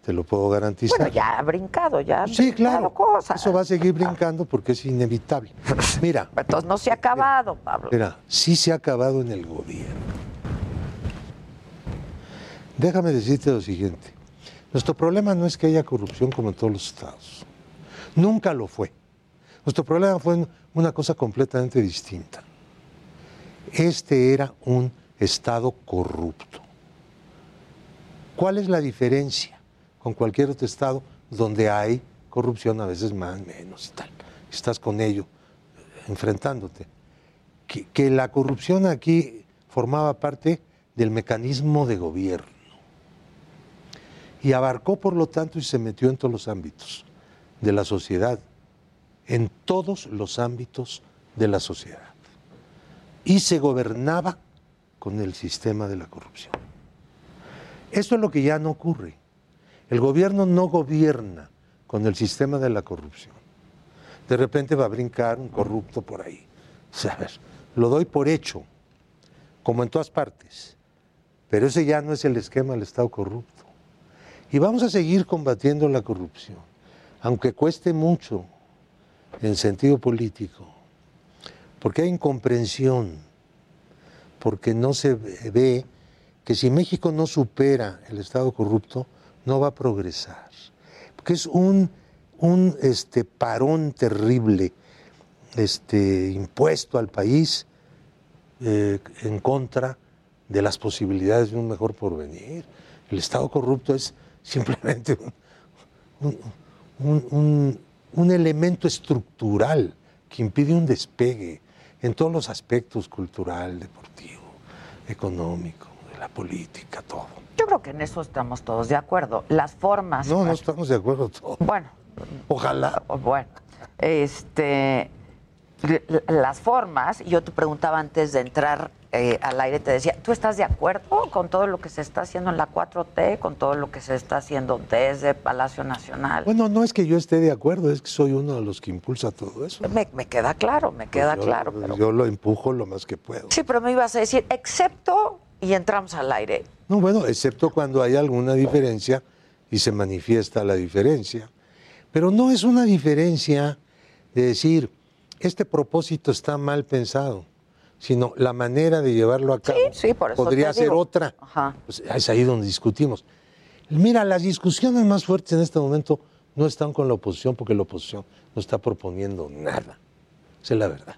Te lo puedo garantizar. Bueno, ya ha brincado, ya. han Sí, brincado claro. cosas. Eso va a seguir brincando porque es inevitable. Mira. Entonces no se ha acabado, Pablo. Mira, sí se ha acabado en el gobierno. Déjame decirte lo siguiente. Nuestro problema no es que haya corrupción como en todos los estados. Nunca lo fue. Nuestro problema fue una cosa completamente distinta. Este era un estado corrupto. ¿Cuál es la diferencia con cualquier otro estado donde hay corrupción, a veces más, menos y tal? Estás con ello enfrentándote. Que la corrupción aquí formaba parte del mecanismo de gobierno y abarcó, por lo tanto, y se metió en todos los ámbitos de la sociedad, en todos los ámbitos de la sociedad. Y se gobernaba con el sistema de la corrupción. Esto es lo que ya no ocurre. El gobierno no gobierna con el sistema de la corrupción. De repente va a brincar un corrupto por ahí. ¿Sabes? Lo doy por hecho, como en todas partes. Pero ese ya no es el esquema del Estado corrupto. Y vamos a seguir combatiendo la corrupción, aunque cueste mucho en sentido político, porque hay incomprensión, porque no se ve que si México no supera el Estado corrupto, no va a progresar, porque es un, un este, parón terrible este, impuesto al país eh, en contra de las posibilidades de un mejor porvenir. El Estado corrupto es simplemente un, un- elemento estructural que impide un despegue en todos los aspectos, cultural, deportivo, económico, de la política, todo. Yo creo que en eso estamos todos de acuerdo. Las formas. No, no estamos de acuerdo todos. Bueno. Ojalá. Bueno, este, las formas, yo te preguntaba antes de entrar eh, al aire te decía, ¿tú estás de acuerdo con todo lo que se está haciendo en la 4T, con todo lo que se está haciendo desde Palacio Nacional? Bueno, no es que yo esté de acuerdo, es que soy uno de los que impulsa todo eso. Me, me queda claro, me queda Yo- claro. Pero... Yo lo empujo lo más que puedo. Sí, pero me ibas a decir, excepto, y entramos al aire. No, bueno, excepto cuando hay alguna diferencia y se manifiesta la diferencia. Pero no es una diferencia de decir, este propósito está mal pensado, sino la manera de llevarlo a cabo por eso podría ser otra. Ajá. Pues es ahí donde discutimos. Mira, las discusiones más fuertes en este momento no están con la oposición porque la oposición no está proponiendo nada. Esa es la verdad.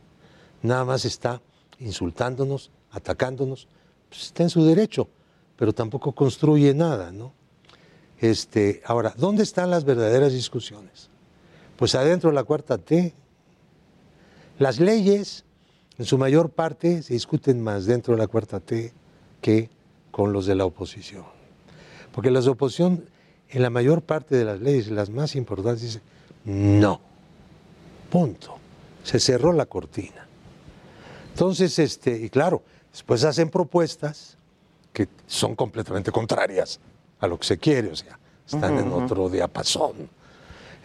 Nada más está insultándonos, atacándonos. Pues está en su derecho, pero tampoco construye nada, ¿no? Este, ahora, ¿dónde están las verdaderas discusiones? Pues adentro de la cuarta T. Las leyes, en su mayor parte, se discuten más dentro de la cuarta T que con los de la oposición. Porque las de oposición, en la mayor parte de las leyes, las más importantes, dicen no. Punto. Se cerró la cortina. Entonces, este, y claro, después hacen propuestas que son completamente contrarias a lo que se quiere, o sea, están en otro diapasón.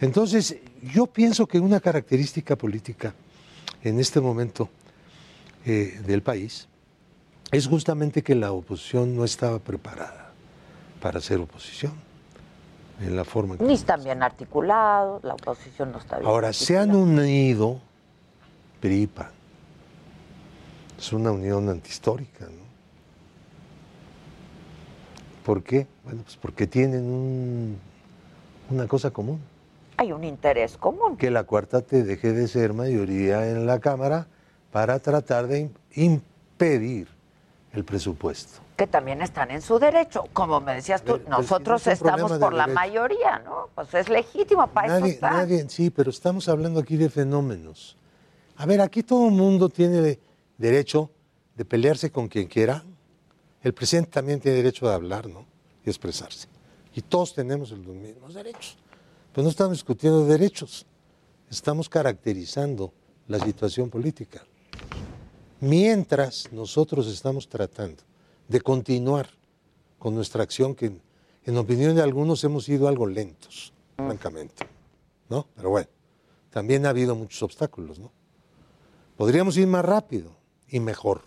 Entonces, yo pienso que una característica política en este momento eh, del país es justamente que la oposición no estaba preparada para ser oposición en la forma en que Ni están bien articulados, la oposición no está bien. Ahora, se han unido PRI y PAN. Es una unión antihistórica, ¿no? ¿Por qué? Bueno, pues porque tienen un- una cosa común, Hay un interés común. que la cuarta te deje de ser mayoría en la Cámara para tratar de im- impedir el presupuesto. que también están en su derecho. Como me decías tú, Pero- pero si nosotros no es un estamos por la derecho. mayoría, ¿no? Pues es legítimo, para eso está. nadie, sí, pero estamos hablando aquí de fenómenos. A ver, aquí todo el mundo tiene de- derecho de pelearse con quien quiera. El presidente también tiene derecho de hablar, ¿no? Y expresarse. Y todos tenemos los mismos derechos. Pero no estamos discutiendo derechos. Estamos caracterizando la situación política. Mientras nosotros estamos tratando de continuar con nuestra acción, que en, opinión de algunos hemos sido algo lentos, francamente. ¿No? Pero bueno, también ha habido muchos obstáculos, ¿no? Podríamos ir más rápido y mejor,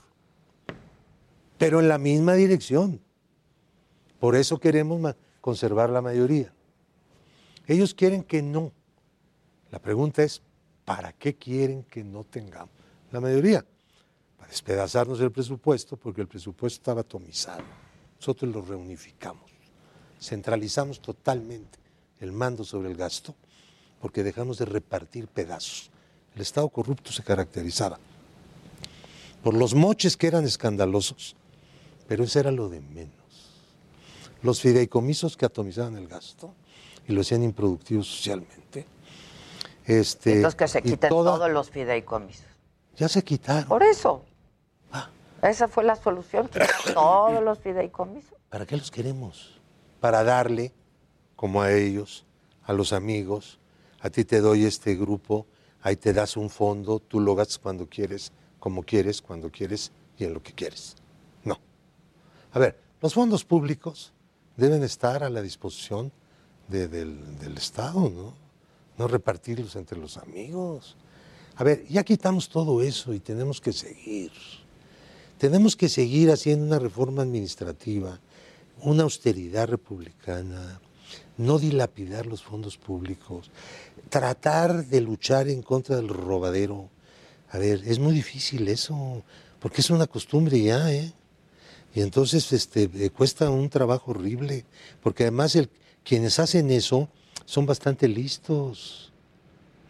pero en la misma dirección. Por eso queremos conservar la mayoría. Ellos quieren que no. La pregunta es, ¿para qué quieren que no tengamos la mayoría? Para despedazarnos el presupuesto, porque el presupuesto estaba atomizado. Nosotros lo reunificamos. Centralizamos totalmente el mando sobre el gasto, porque dejamos de repartir pedazos. El Estado corrupto se caracterizaba por los moches que eran escandalosos, pero eso era lo de menos. Los fideicomisos que atomizaban el gasto y lo hacían improductivo socialmente. Este, Entonces que se quiten toda- todos los fideicomisos. Ya se quitaron. Por eso. Ah. Esa fue la solución, todos los fideicomisos. ¿Para qué los queremos? Para darle, como a ellos, a los amigos, a ti te doy este grupo, ahí te das un fondo, tú lo gastas cuando quieres, como quieres, cuando quieres y en lo que quieres. No. A ver, los fondos públicos deben estar a la disposición de- del, del Estado, ¿no? No repartirlos entre los amigos. A ver, ya quitamos todo eso y tenemos que seguir. Tenemos que seguir haciendo una reforma administrativa, una austeridad republicana, no dilapidar los fondos públicos, tratar de luchar en contra del robadero. A ver, es muy difícil eso, porque es una costumbre ya, ¿eh? Y entonces este, eh, cuesta un trabajo horrible, porque además quienes hacen eso son bastante listos,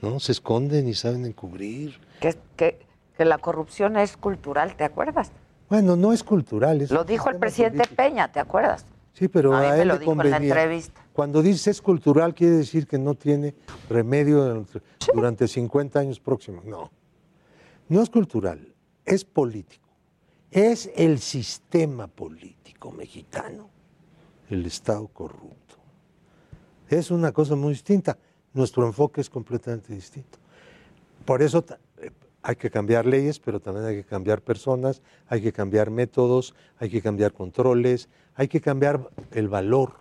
¿no? Se esconden y saben encubrir. Que, que, que la corrupción es cultural, ¿te acuerdas? Bueno, no es cultural. Es Lo dijo el presidente político. Peña, ¿te acuerdas? Sí, pero A a, él lo le dijo en la convenía. entrevista. Cuando dice es cultural, quiere decir que no tiene remedio durante- durante 50 años próximos. No, no es cultural, es político. Es el sistema político mexicano, el Estado corrupto. Es una cosa muy distinta. Nuestro enfoque es completamente distinto. Por eso eh, hay que cambiar leyes, pero también hay que cambiar personas, hay que cambiar métodos, hay que cambiar controles, hay que cambiar el valor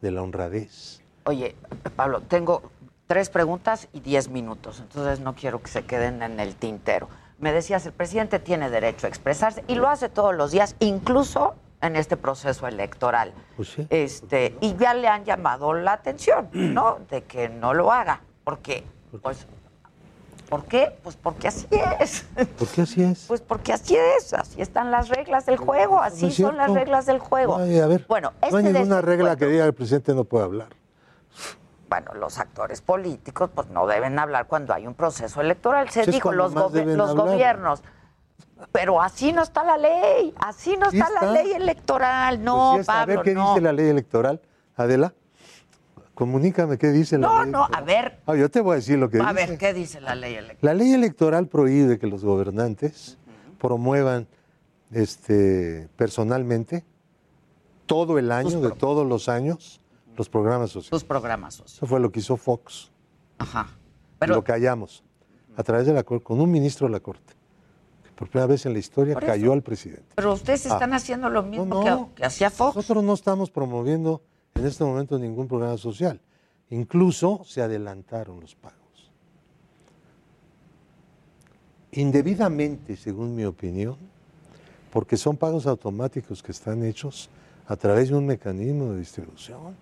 de la honradez. Oye, Pablo, tengo tres preguntas y diez minutos, entonces no quiero que se queden en el tintero. Me decías, el presidente tiene derecho a expresarse y lo hace todos los días, incluso en este proceso electoral. Pues sí. Este, y ya le han llamado la atención, ¿no? De que no lo haga. Porque, pues, ¿por qué? Pues porque así es. ¿Por qué así es? Pues porque así es, así están las reglas del juego, así No son las reglas del juego. Ay, a ver, bueno, no hay este ninguna regla que diga el presidente no puede hablar. bueno, los actores políticos pues no deben hablar cuando hay un proceso electoral. Se Pues es dijo los, hablar. gobiernos. Pero así no está la ley, así no Sí está, la ley electoral. No, Pues sí está. a Pablo, ver qué no. dice la ley electoral. Adela, comunícame qué dice la No, ley. no, a ver, Ah, yo te voy a decir lo que a dice. ver, ¿qué dice la ley electoral? La ley electoral prohíbe que los gobernantes promuevan este, personalmente todo el año, de todos los años, los programas sociales. Sus programas sociales. Eso fue lo que hizo Fox. Ajá. Lo callamos a través de la Corte, con un ministro de la Corte. Por primera vez en la historia Por eso. cayó al presidente. Pero ustedes Ah. están haciendo lo mismo No, que- no. Que, hacía Fox. Nosotros no estamos promoviendo en este momento ningún programa social. Incluso se adelantaron los pagos. Indebidamente, según mi opinión, porque son pagos automáticos que están hechos a través de un mecanismo de distribución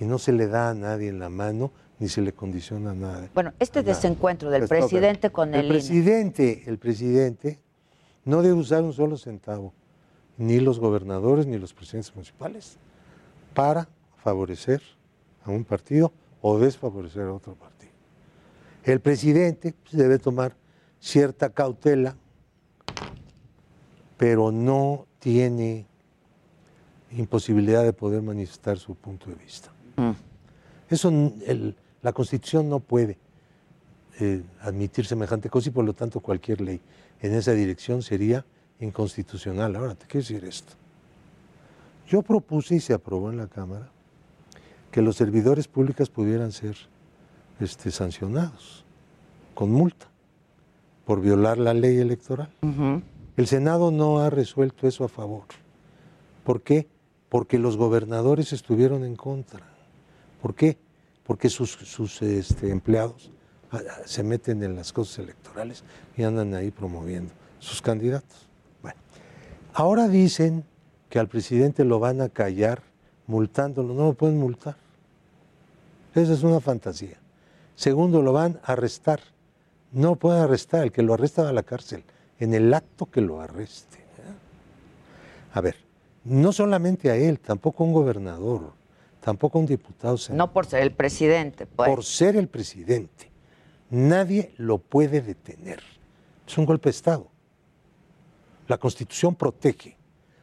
y no se le da a nadie en la mano ni se le condiciona a nadie. Bueno, este desencuentro del Pues, presidente con el, el INE. presidente, el presidente no debe usar un solo centavo, ni los gobernadores ni los presidentes municipales, para favorecer a un partido o desfavorecer a otro partido. El presidente pues, debe tomar cierta cautela, pero no tiene imposibilidad de poder manifestar su punto de vista. Mm. Eso el- la Constitución no puede eh, admitir semejante cosa y por lo tanto cualquier ley en esa dirección sería inconstitucional. Ahora, te quiero decir esto. Yo propuse y se aprobó en la Cámara que los servidores públicos pudieran ser este, sancionados con multa por violar la ley electoral. El Senado no ha resuelto eso a favor. ¿Por qué? Porque los gobernadores estuvieron en contra. ¿Por qué? Porque sus, sus, este, empleados se meten en las cosas electorales y andan ahí promoviendo sus candidatos. Bueno, ahora dicen que al presidente lo van a callar multándolo. No lo pueden multar. Esa es una fantasía. Segundo, lo van a arrestar. No lo pueden arrestar. El que lo arresta va a la cárcel. En el acto que lo arreste. ¿eh? A ver, no solamente a él, tampoco a un gobernador, tampoco a un diputado. senador. No por ser el presidente, pues. Por ser el presidente. Nadie lo puede detener. Es un golpe de Estado. La Constitución protege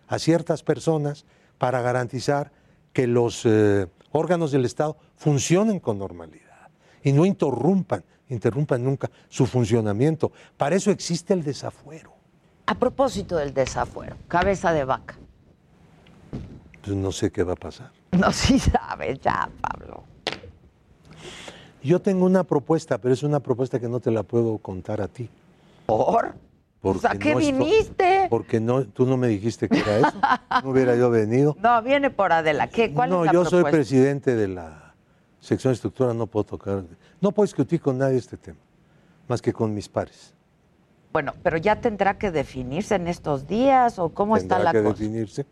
a ciertas personas para garantizar que los eh, órganos del Estado funcionen con normalidad y no interrumpan, interrumpan nunca su funcionamiento. Para eso existe el desafuero. A propósito del desafuero, cabeza de vaca. Pues no sé qué va a pasar. No, sí sabes ya, Pablo. Yo tengo una propuesta, pero es una propuesta que no te la puedo contar a ti. ¿Por? Porque ¿a qué no viniste? Porque no, tú no me dijiste que era eso. No hubiera yo venido. No, viene por Adela. ¿Qué? ¿Cuál no, es la yo soy presidente de la sección de estructura, no puedo tocar. No puedo discutir con nadie este tema, más que con mis pares. Bueno, pero ya tendrá que definirse en estos días o cómo Tendrá está la que cosa. definirse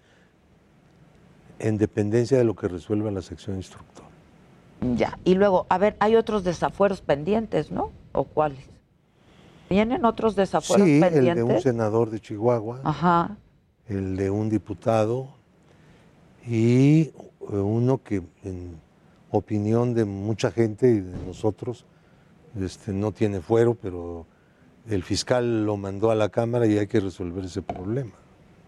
en dependencia de lo que resuelva la sección instructora. Ya. Y luego, a ver, hay otros desafueros pendientes, ¿no? ¿O cuáles? ¿Vienen otros desafueros Sí, el pendientes? de un senador de Chihuahua, Ajá. el de un diputado y eh, uno que en opinión de mucha gente y de nosotros este, no tiene fuero, pero el fiscal lo mandó a la Cámara y hay que resolver ese problema.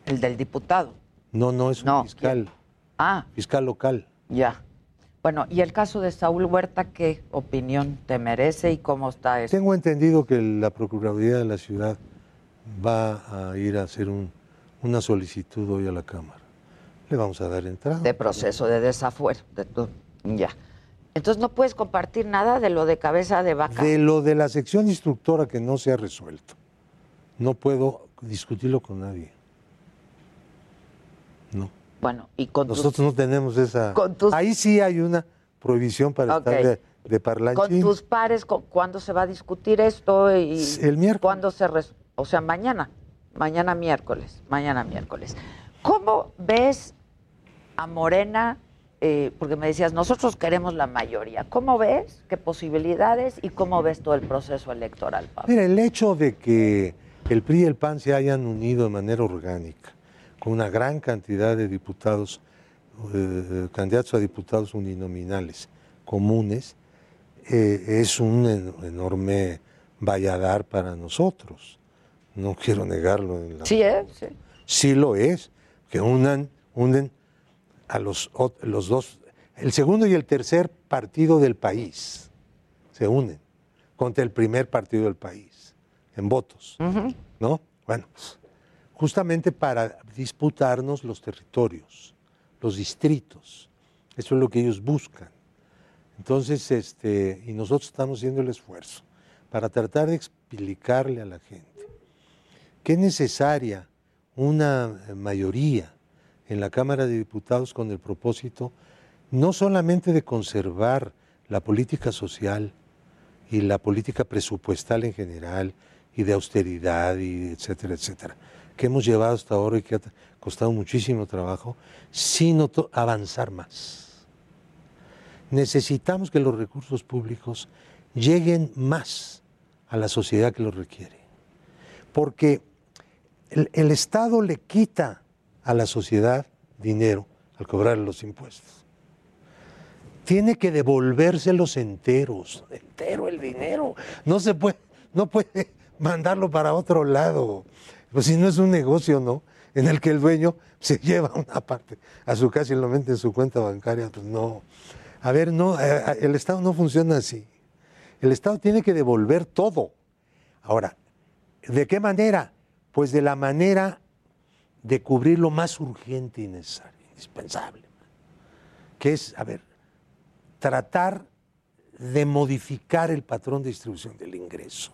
El del diputado. No, no es un fiscal, Ah, fiscal local. ya. Bueno, ¿y el caso de Saúl Huerta qué opinión te merece y cómo está eso? Tengo entendido que la Procuraduría de la ciudad va a ir a hacer un- una solicitud hoy a la Cámara. Le vamos a dar entrada. De proceso de desafuero. De tu- Ya. Entonces no puedes compartir nada de lo de cabeza de vaca. De lo de la sección instructora que no se ha resuelto. no puedo discutirlo con nadie. No. Bueno, y con tus- Nosotros no tenemos esa... con tus- Ahí sí hay una prohibición para estar de, de con parlanchín. tus pares, cu- ¿cuándo se va a discutir esto? Y El miércoles. ¿Cuándo se res- O sea, mañana, mañana miércoles, mañana miércoles. ¿Cómo ves a Morena? Eh, porque me decías, nosotros queremos la mayoría. ¿Cómo ves? ¿Qué posibilidades? ¿Y cómo ves todo el proceso electoral, Pablo? Mira, el hecho de que el PRI y el PAN se hayan unido de manera orgánica, con una gran cantidad de diputados, eh, candidatos a diputados uninominales comunes, eh, es un en- enorme valladar para nosotros. No quiero negarlo. En la- Sí, ¿eh? Sí. Sí lo es, que unan, unen a los, los dos, el segundo y el tercer partido del país, se unen contra el primer partido del país, en votos, ¿no? Bueno, justamente para disputarnos los territorios, los distritos, eso es lo que ellos buscan. Entonces, este, y nosotros estamos haciendo el esfuerzo para tratar de explicarle a la gente que es necesaria una mayoría en la Cámara de Diputados con el propósito no solamente de conservar la política social y la política presupuestal en general y de austeridad y etcétera, etcétera, que hemos llevado hasta ahora y que ha costado muchísimo trabajo, sino avanzar más. Necesitamos que los recursos públicos lleguen más a la sociedad que los requiere. Porque el, el Estado le quita a la sociedad dinero al cobrar los impuestos. Tiene que devolvérselos enteros, entero el dinero. No se puede, no puede mandarlo para otro lado. Pues si no es un negocio, ¿no? En el que el dueño se lleva una parte a su casa y lo mete en su cuenta bancaria, pues no. A ver, no, eh, eh, el Estado no funciona así. El Estado tiene que devolver todo. Ahora, ¿de qué manera? Pues de la manera de cubrir lo más urgente y necesario, indispensable, que es, a ver, tratar de modificar el patrón de distribución del ingreso.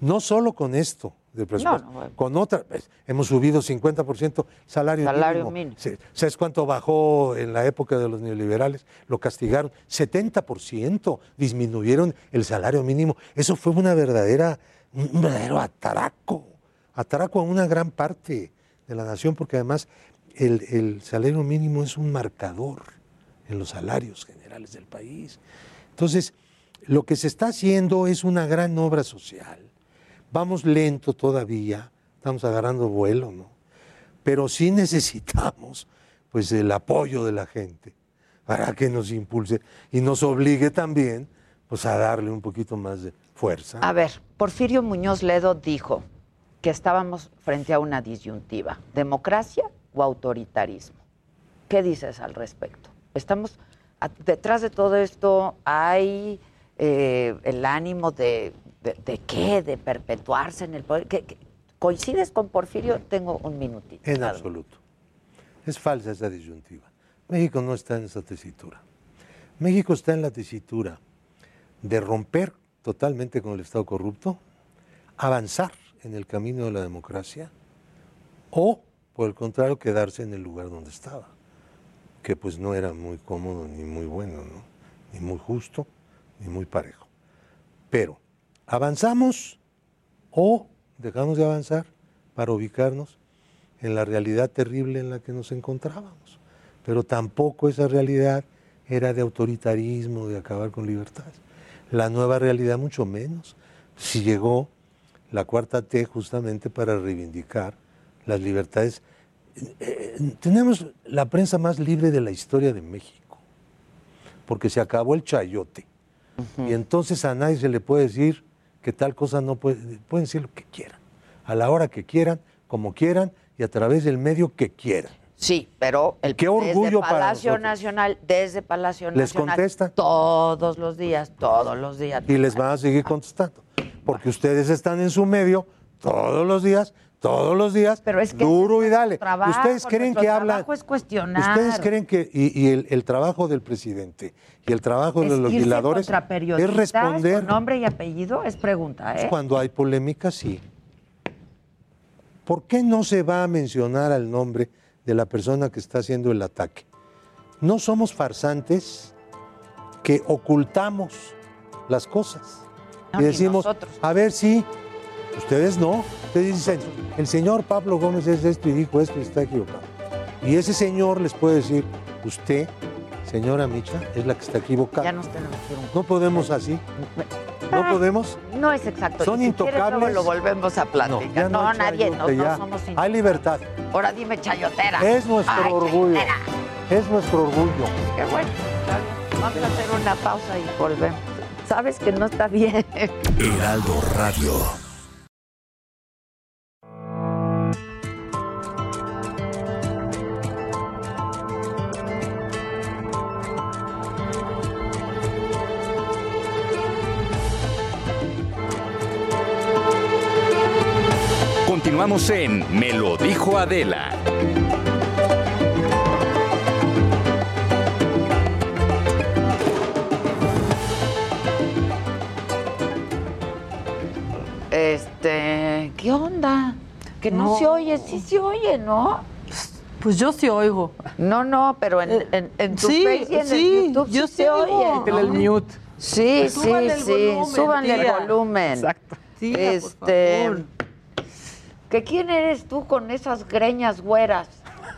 No solo con esto del presupuesto, No, no, bueno. con otra, pues, hemos subido 50% salario, Salario mínimo. ¿Sabes cuánto bajó en la época de los neoliberales? Lo castigaron. 70% disminuyeron el salario mínimo. Eso fue una verdadera, un un verdadero ataraco. Ataraco a una gran parte de la nación, porque además el, el salario mínimo es un marcador en los salarios generales del país. Entonces, lo que se está haciendo es una gran obra social. Vamos lento todavía, estamos agarrando vuelo, ¿no? Pero sí necesitamos pues el apoyo de la gente para que nos impulse y nos obligue también pues a darle un poquito más de fuerza. A ver, Porfirio Muñoz Ledo dijo que estábamos frente a una disyuntiva, democracia o autoritarismo. ¿Qué dices al respecto? Estamos detrás de todo esto hay eh, el ánimo de, de, qué, de perpetuarse en el poder. ¿Qué- qué? ¿Coincides con Porfirio? Tengo un minutito. En absoluto. Es falsa esa disyuntiva. México no está en esa tesitura. México está en la tesitura de romper totalmente con el Estado corrupto, avanzar en el camino de la democracia o, por el contrario, quedarse en el lugar donde estaba, que pues no era muy cómodo ni muy bueno, ¿no? ni muy justo, ni muy parejo. Pero, ¿avanzamos o dejamos de avanzar para ubicarnos en la realidad terrible en la que nos encontrábamos? Pero tampoco esa realidad era de autoritarismo, de acabar con libertades. La nueva realidad mucho menos. Si llegó la cuarta T justamente para reivindicar las libertades. Eh, eh, tenemos la prensa más libre de la historia de México, porque se acabó el chayote. Y entonces a nadie se le puede decir que tal cosa no puede, pueden decir lo que quieran, a la hora que quieran, como quieran y a través del medio que quieran. Sí, pero el Qué desde orgullo para Palacio. Nacional, desde Palacio ¿Les Nacional, contestan? todos los días, todos los días. Y les van a seguir contestando, porque ustedes están en su medio todos los días, todos los días, Pero es que duro y dale. trabajo, ustedes creen que hablan, trabajo es cuestionar. ustedes creen que y, y el, el trabajo del presidente y el trabajo Es de los legisladores es responder con nombre y apellido es pregunta, ¿eh? cuando hay polémica, sí. ¿por qué no se va a mencionar al nombre de la persona que está haciendo el ataque? No somos farsantes que ocultamos las cosas. No, y decimos, nosotros. a ver si ustedes no. Ustedes dicen, el señor Pablo Gómez es esto y dijo esto y está equivocado. Y ese señor les puede decir, usted, señora Micha, es la que está equivocada. Ya nos tenemos que ir un No podemos así. ¿No Ah, podemos? No es exacto. Son Y si quieres, luego intocables. lo volvemos a platicar. No, hay nadie, no, no ya. somos Hay intocables. libertad. Ahora dime chayotera. Es nuestro Ay, orgullo. chayotera. Es nuestro orgullo. Qué bueno. Vamos a hacer una pausa y volvemos. Sabes que no está bien. Heraldo Radio. Continuamos en Me lo dijo Adela. Este, ¿qué onda? Que no, No. se oye, sí se oye, ¿no? Pues yo sí oigo. No, no, pero en, en, en tu sí, Face y en sí, el YouTube yo sí sí se oigo. oye. Quítale el ¿no? mute. Sí, sí, sí, volumen, súbanle el volumen. Exacto. Tía, por este, favor. ¿Que quién eres tú con esas greñas güeras?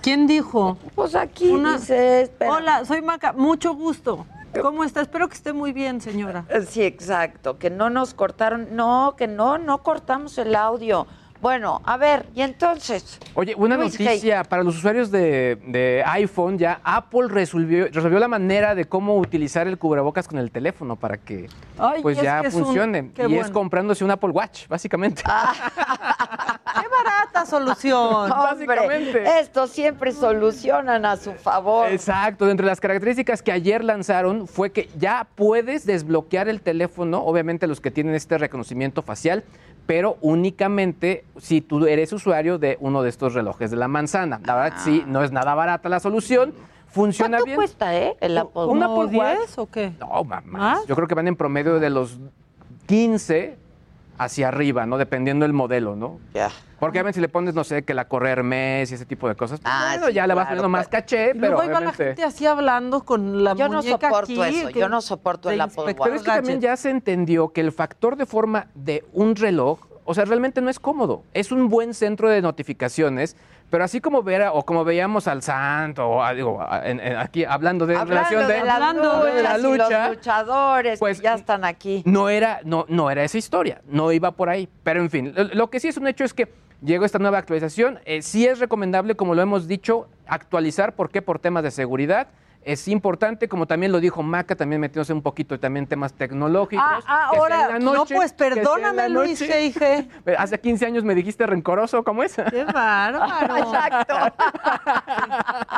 ¿Quién dijo? Pues aquí Una- dice, espera. Hola, soy Maca. Mucho gusto. ¿Cómo está? Espero que esté muy bien, señora. Sí, exacto, que no nos cortaron, no, que no, no cortamos el audio. Bueno, a ver, y entonces. Oye, una Luis noticia para los usuarios de, de iPhone, ya Apple resolvió, resolvió la manera de cómo utilizar el cubrebocas con el teléfono para que Ay, pues es ya un- funcione. y es comprándose un Apple Watch, básicamente. ¡Qué barata solución! Hombre, Básicamente. esto siempre solucionan a su favor. Exacto, entre las características que ayer lanzaron fue que ya puedes desbloquear el teléfono, obviamente los que tienen este reconocimiento facial, pero únicamente si tú eres usuario de uno de estos relojes de la manzana. La verdad, sí, no es nada barata la solución. Funciona ¿Cuánto bien. cuesta, eh? El Apple Un ¿Como Apple Watch. 10 o qué? No, ma- más. ¿Más? Yo creo que van en promedio de los 15 hacia arriba, ¿no? Dependiendo del modelo, ¿no? Ya. Porque obviamente si le pones, no sé, que la correr mes y ese tipo de cosas, pues, Ah, bueno, sí, ya le vas claro, poniendo más caché, pero luego iba la gente así hablando con la Yo no muñeca soporto aquí, eso, que- yo no soporto el Apple Pero es que también ya se entendió que el factor de forma de un reloj, o sea, realmente no es cómodo. Es un buen centro de notificaciones, pero así como ver o como veíamos al santo, o a- digo, a- en- en- aquí hablando de Hablando relación de, de las hablando de la lucha, los luchadores pues, que ya están aquí. no era, no, no era esa historia, no iba por ahí. Pero en fin, lo, lo que sí es un hecho es que llegó esta nueva actualización. Eh, sí es recomendable, como lo hemos dicho, actualizar. ¿Por qué? Por temas de seguridad. Es importante, como también lo dijo Maca, también metiéndose un poquito también temas tecnológicos. Ah, ah, ahora, no, pues perdóname, Luis. G.I.G. Hace 15 años me dijiste rencoroso, ¿cómo es? ¡Qué bárbaro! Exacto.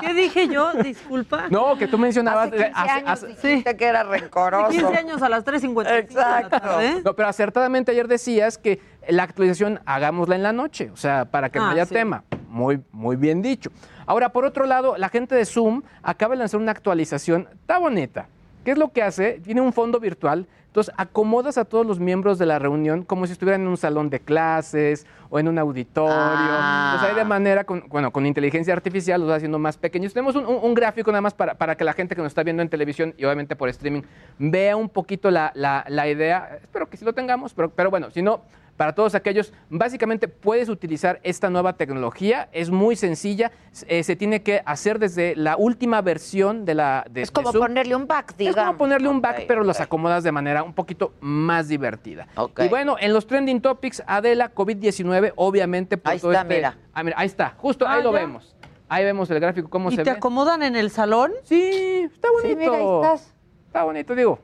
¿Qué dije yo? Disculpa. No, que tú mencionabas... Hace 15 hace- años hace- dijiste que era rencoroso. 15 años a las 3.55 de la Exacto. tarde. No, pero acertadamente ayer decías que la actualización hagámosla en la noche, o sea, para que no Ah, haya sí. tema. Muy, muy bien dicho. Ahora, por otro lado, la gente de Zoom acaba de lanzar una actualización, está bonita. ¿Qué es lo que hace? Tiene un fondo virtual, entonces acomodas a todos los miembros de la reunión como si estuvieran en un salón de clases o en un auditorio. Ah. Entonces ahí de manera, con, bueno, con inteligencia artificial los va haciendo más pequeños. Tenemos un, un- un gráfico nada más para, para que la gente que nos está viendo en televisión y obviamente por streaming vea un poquito la, la- la idea. Espero que sí lo tengamos, pero, pero bueno, si no, para todos aquellos, básicamente puedes utilizar esta nueva tecnología, es muy sencilla, eh, se tiene que hacer desde la última versión de la de, Es de como Zoom. ponerle un back, Es digamos. como ponerle un back, pero los ok. acomodas de manera un poquito más divertida. Ok. Y bueno, en los trending topics, Adela, COVID-19, obviamente por Ahí todo está, este- mira. Ah, mira, ahí está, justo Ah, ahí lo vemos. Ahí vemos el gráfico, cómo ¿Y se te ve. acomodan en el salón? Sí, está bonito. Sí, mira, ahí estás. Está bonito, digo.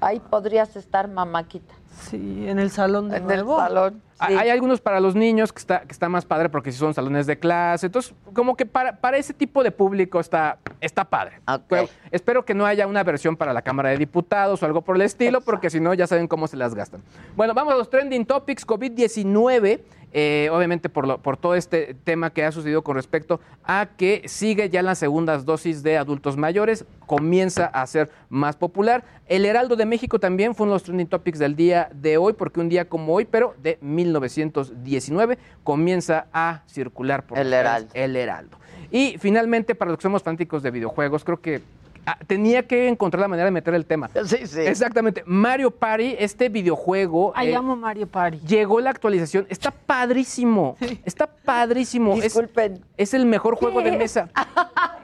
Ahí podrías estar mamaquita. Sí, en el salón de En el nuevo. salón. Hay- sí. Hay algunos para los niños que está, que está más padre porque sí son salones de clase. Entonces, como que para, para ese tipo de público está, está padre. Pero espero que no haya una versión para la Cámara de Diputados o algo por el estilo, porque si no, ya saben cómo se las gastan. Bueno, vamos a los trending topics. COVID-19 eh, obviamente por, lo- por todo este tema que ha sucedido con respecto a que sigue ya las segundas dosis de adultos mayores, comienza a ser más popular. El Heraldo de México también fue uno de los trending topics del día de hoy, porque un día como hoy, pero de 1919, comienza a circular por El Heraldo. el Heraldo. Y finalmente, para los que somos fanáticos de videojuegos, creo que tenía que encontrar la manera de meter el tema. Sí, sí. Exactamente. Mario Party, este videojuego. Ay, eh, amo Mario Party. Llegó la actualización. Está padrísimo. Está padrísimo. Es- Disculpen. Es, el mejor juego de mesa.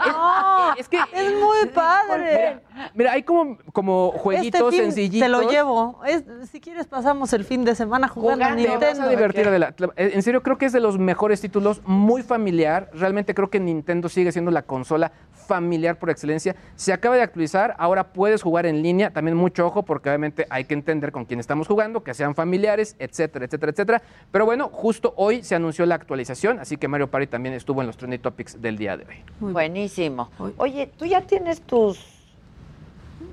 No, es que es muy padre. Mira, hay como, como jueguitos este fin sencillitos. Te lo llevo. Es- si quieres pasamos el fin de semana jugando a Te vas a Nintendo. divertir, Adela. En serio, creo que es de los mejores títulos, muy familiar. Realmente creo que Nintendo sigue siendo la consola familiar por excelencia. Se acaba de actualizar, ahora puedes jugar en línea. También mucho ojo, porque obviamente hay que entender con quién estamos jugando, que sean familiares, etcétera, etcétera, etcétera. Pero bueno, justo hoy se anunció la actualización, así que Mario Party también estuvo en los trending topics del día de hoy. Buenísimo. Oye, tú ya tienes tus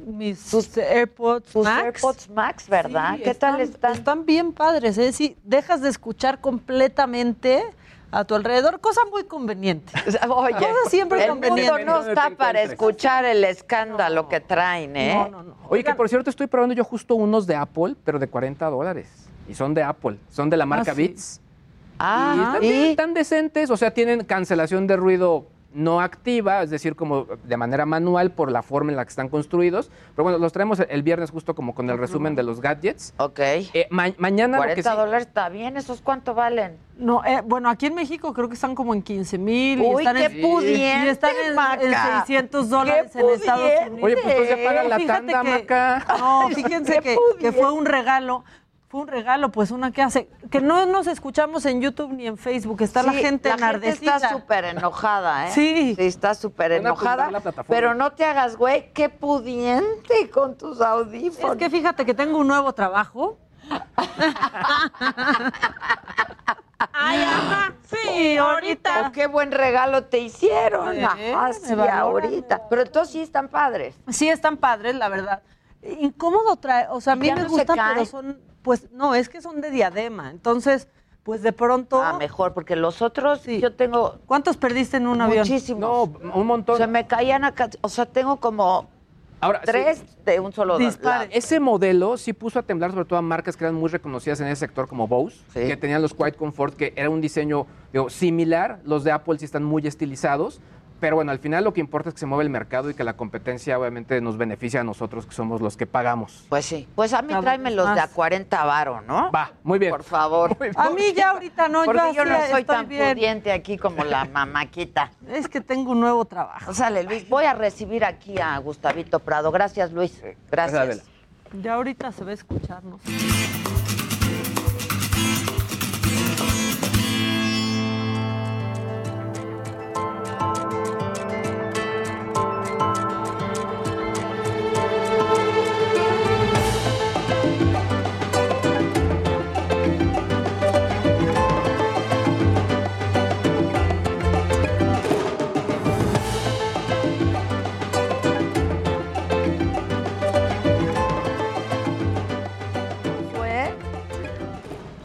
mis tus AirPods tus Max. AirPods Max, ¿verdad? Sí, ¿Qué tal están? Están bien padres, ¿eh? Sí, dejas de escuchar completamente a tu alrededor, cosa muy conveniente. Oye, cosa siempre el conveniente. mundo no está para escuchar el escándalo que traen, ¿eh? No, no, no. Oye, que por cierto estoy probando yo justo unos de Apple, pero de 40 dólares. Y son de Apple, son de la marca sí. Beats. Ah, y están, bien, están decentes, o sea, tienen cancelación de ruido no activa, es decir, como de manera manual por la forma en la que están construidos. Pero bueno, los traemos el viernes justo como con el resumen de los gadgets. Ok. Eh, ma- mañana lo que 40 sí- dólares está bien, ¿esos cuánto valen? No, eh, bueno, aquí en México creo que están como en 15 mil. Uy, qué en, pudiente, y están en, en Maca. 600 dólares en Estados. Unidos. Oye, pues entonces ya pagan la Fíjate tanda, que- Maca. No, fíjense que, que fue un regalo. Fue un regalo, pues una que hace. Que no nos escuchamos en YouTube ni en Facebook. Está la gente la gente enardecida. está súper enojada, ¿eh? Sí. Sí, está súper enojada. Pero no te hagas, güey, qué pudiente con tus audífonos. Es que fíjate que tengo un nuevo trabajo. Ay, ajá. Sí, ahorita. Oh, qué buen regalo te hicieron. Eh, Ajá, sí, ahorita. Pero entonces sí están padres. Sí, están padres, la verdad. Incómodo trae, o sea, a ¿Y mí me no gusta, pero son, pues, no, es que son de diadema. Entonces, pues de pronto. Ah, mejor, porque los otros, yo tengo ¿Cuántos perdiste en un avión? muchísimos. No, un montón. Se me caían acá, o sea, tengo como Ahora, sí. tres de un solo Dispare. lado. Ese modelo sí puso a temblar sobre todo a marcas que eran muy reconocidas en ese sector como Bose, Sí. que tenían los Quiet Comfort, que era un diseño digo, similar. Los de Apple sí están muy estilizados. Pero bueno, al final lo que importa es que se mueve el mercado y que la competencia obviamente nos beneficia a nosotros, que somos los que pagamos. Pues sí. Pues a mí tráeme los de a más. 40 varo, ¿no? Va, muy bien. Por favor. A mí ya ahorita no, Porque yo, yo no soy tan bien. pudiente aquí como la mamaquita. Es que tengo un nuevo trabajo. Sale, Luis. Voy a recibir aquí a Gustavito Prado. Gracias, Luis. Gracias. Adela. Ya ahorita se va a escucharnos.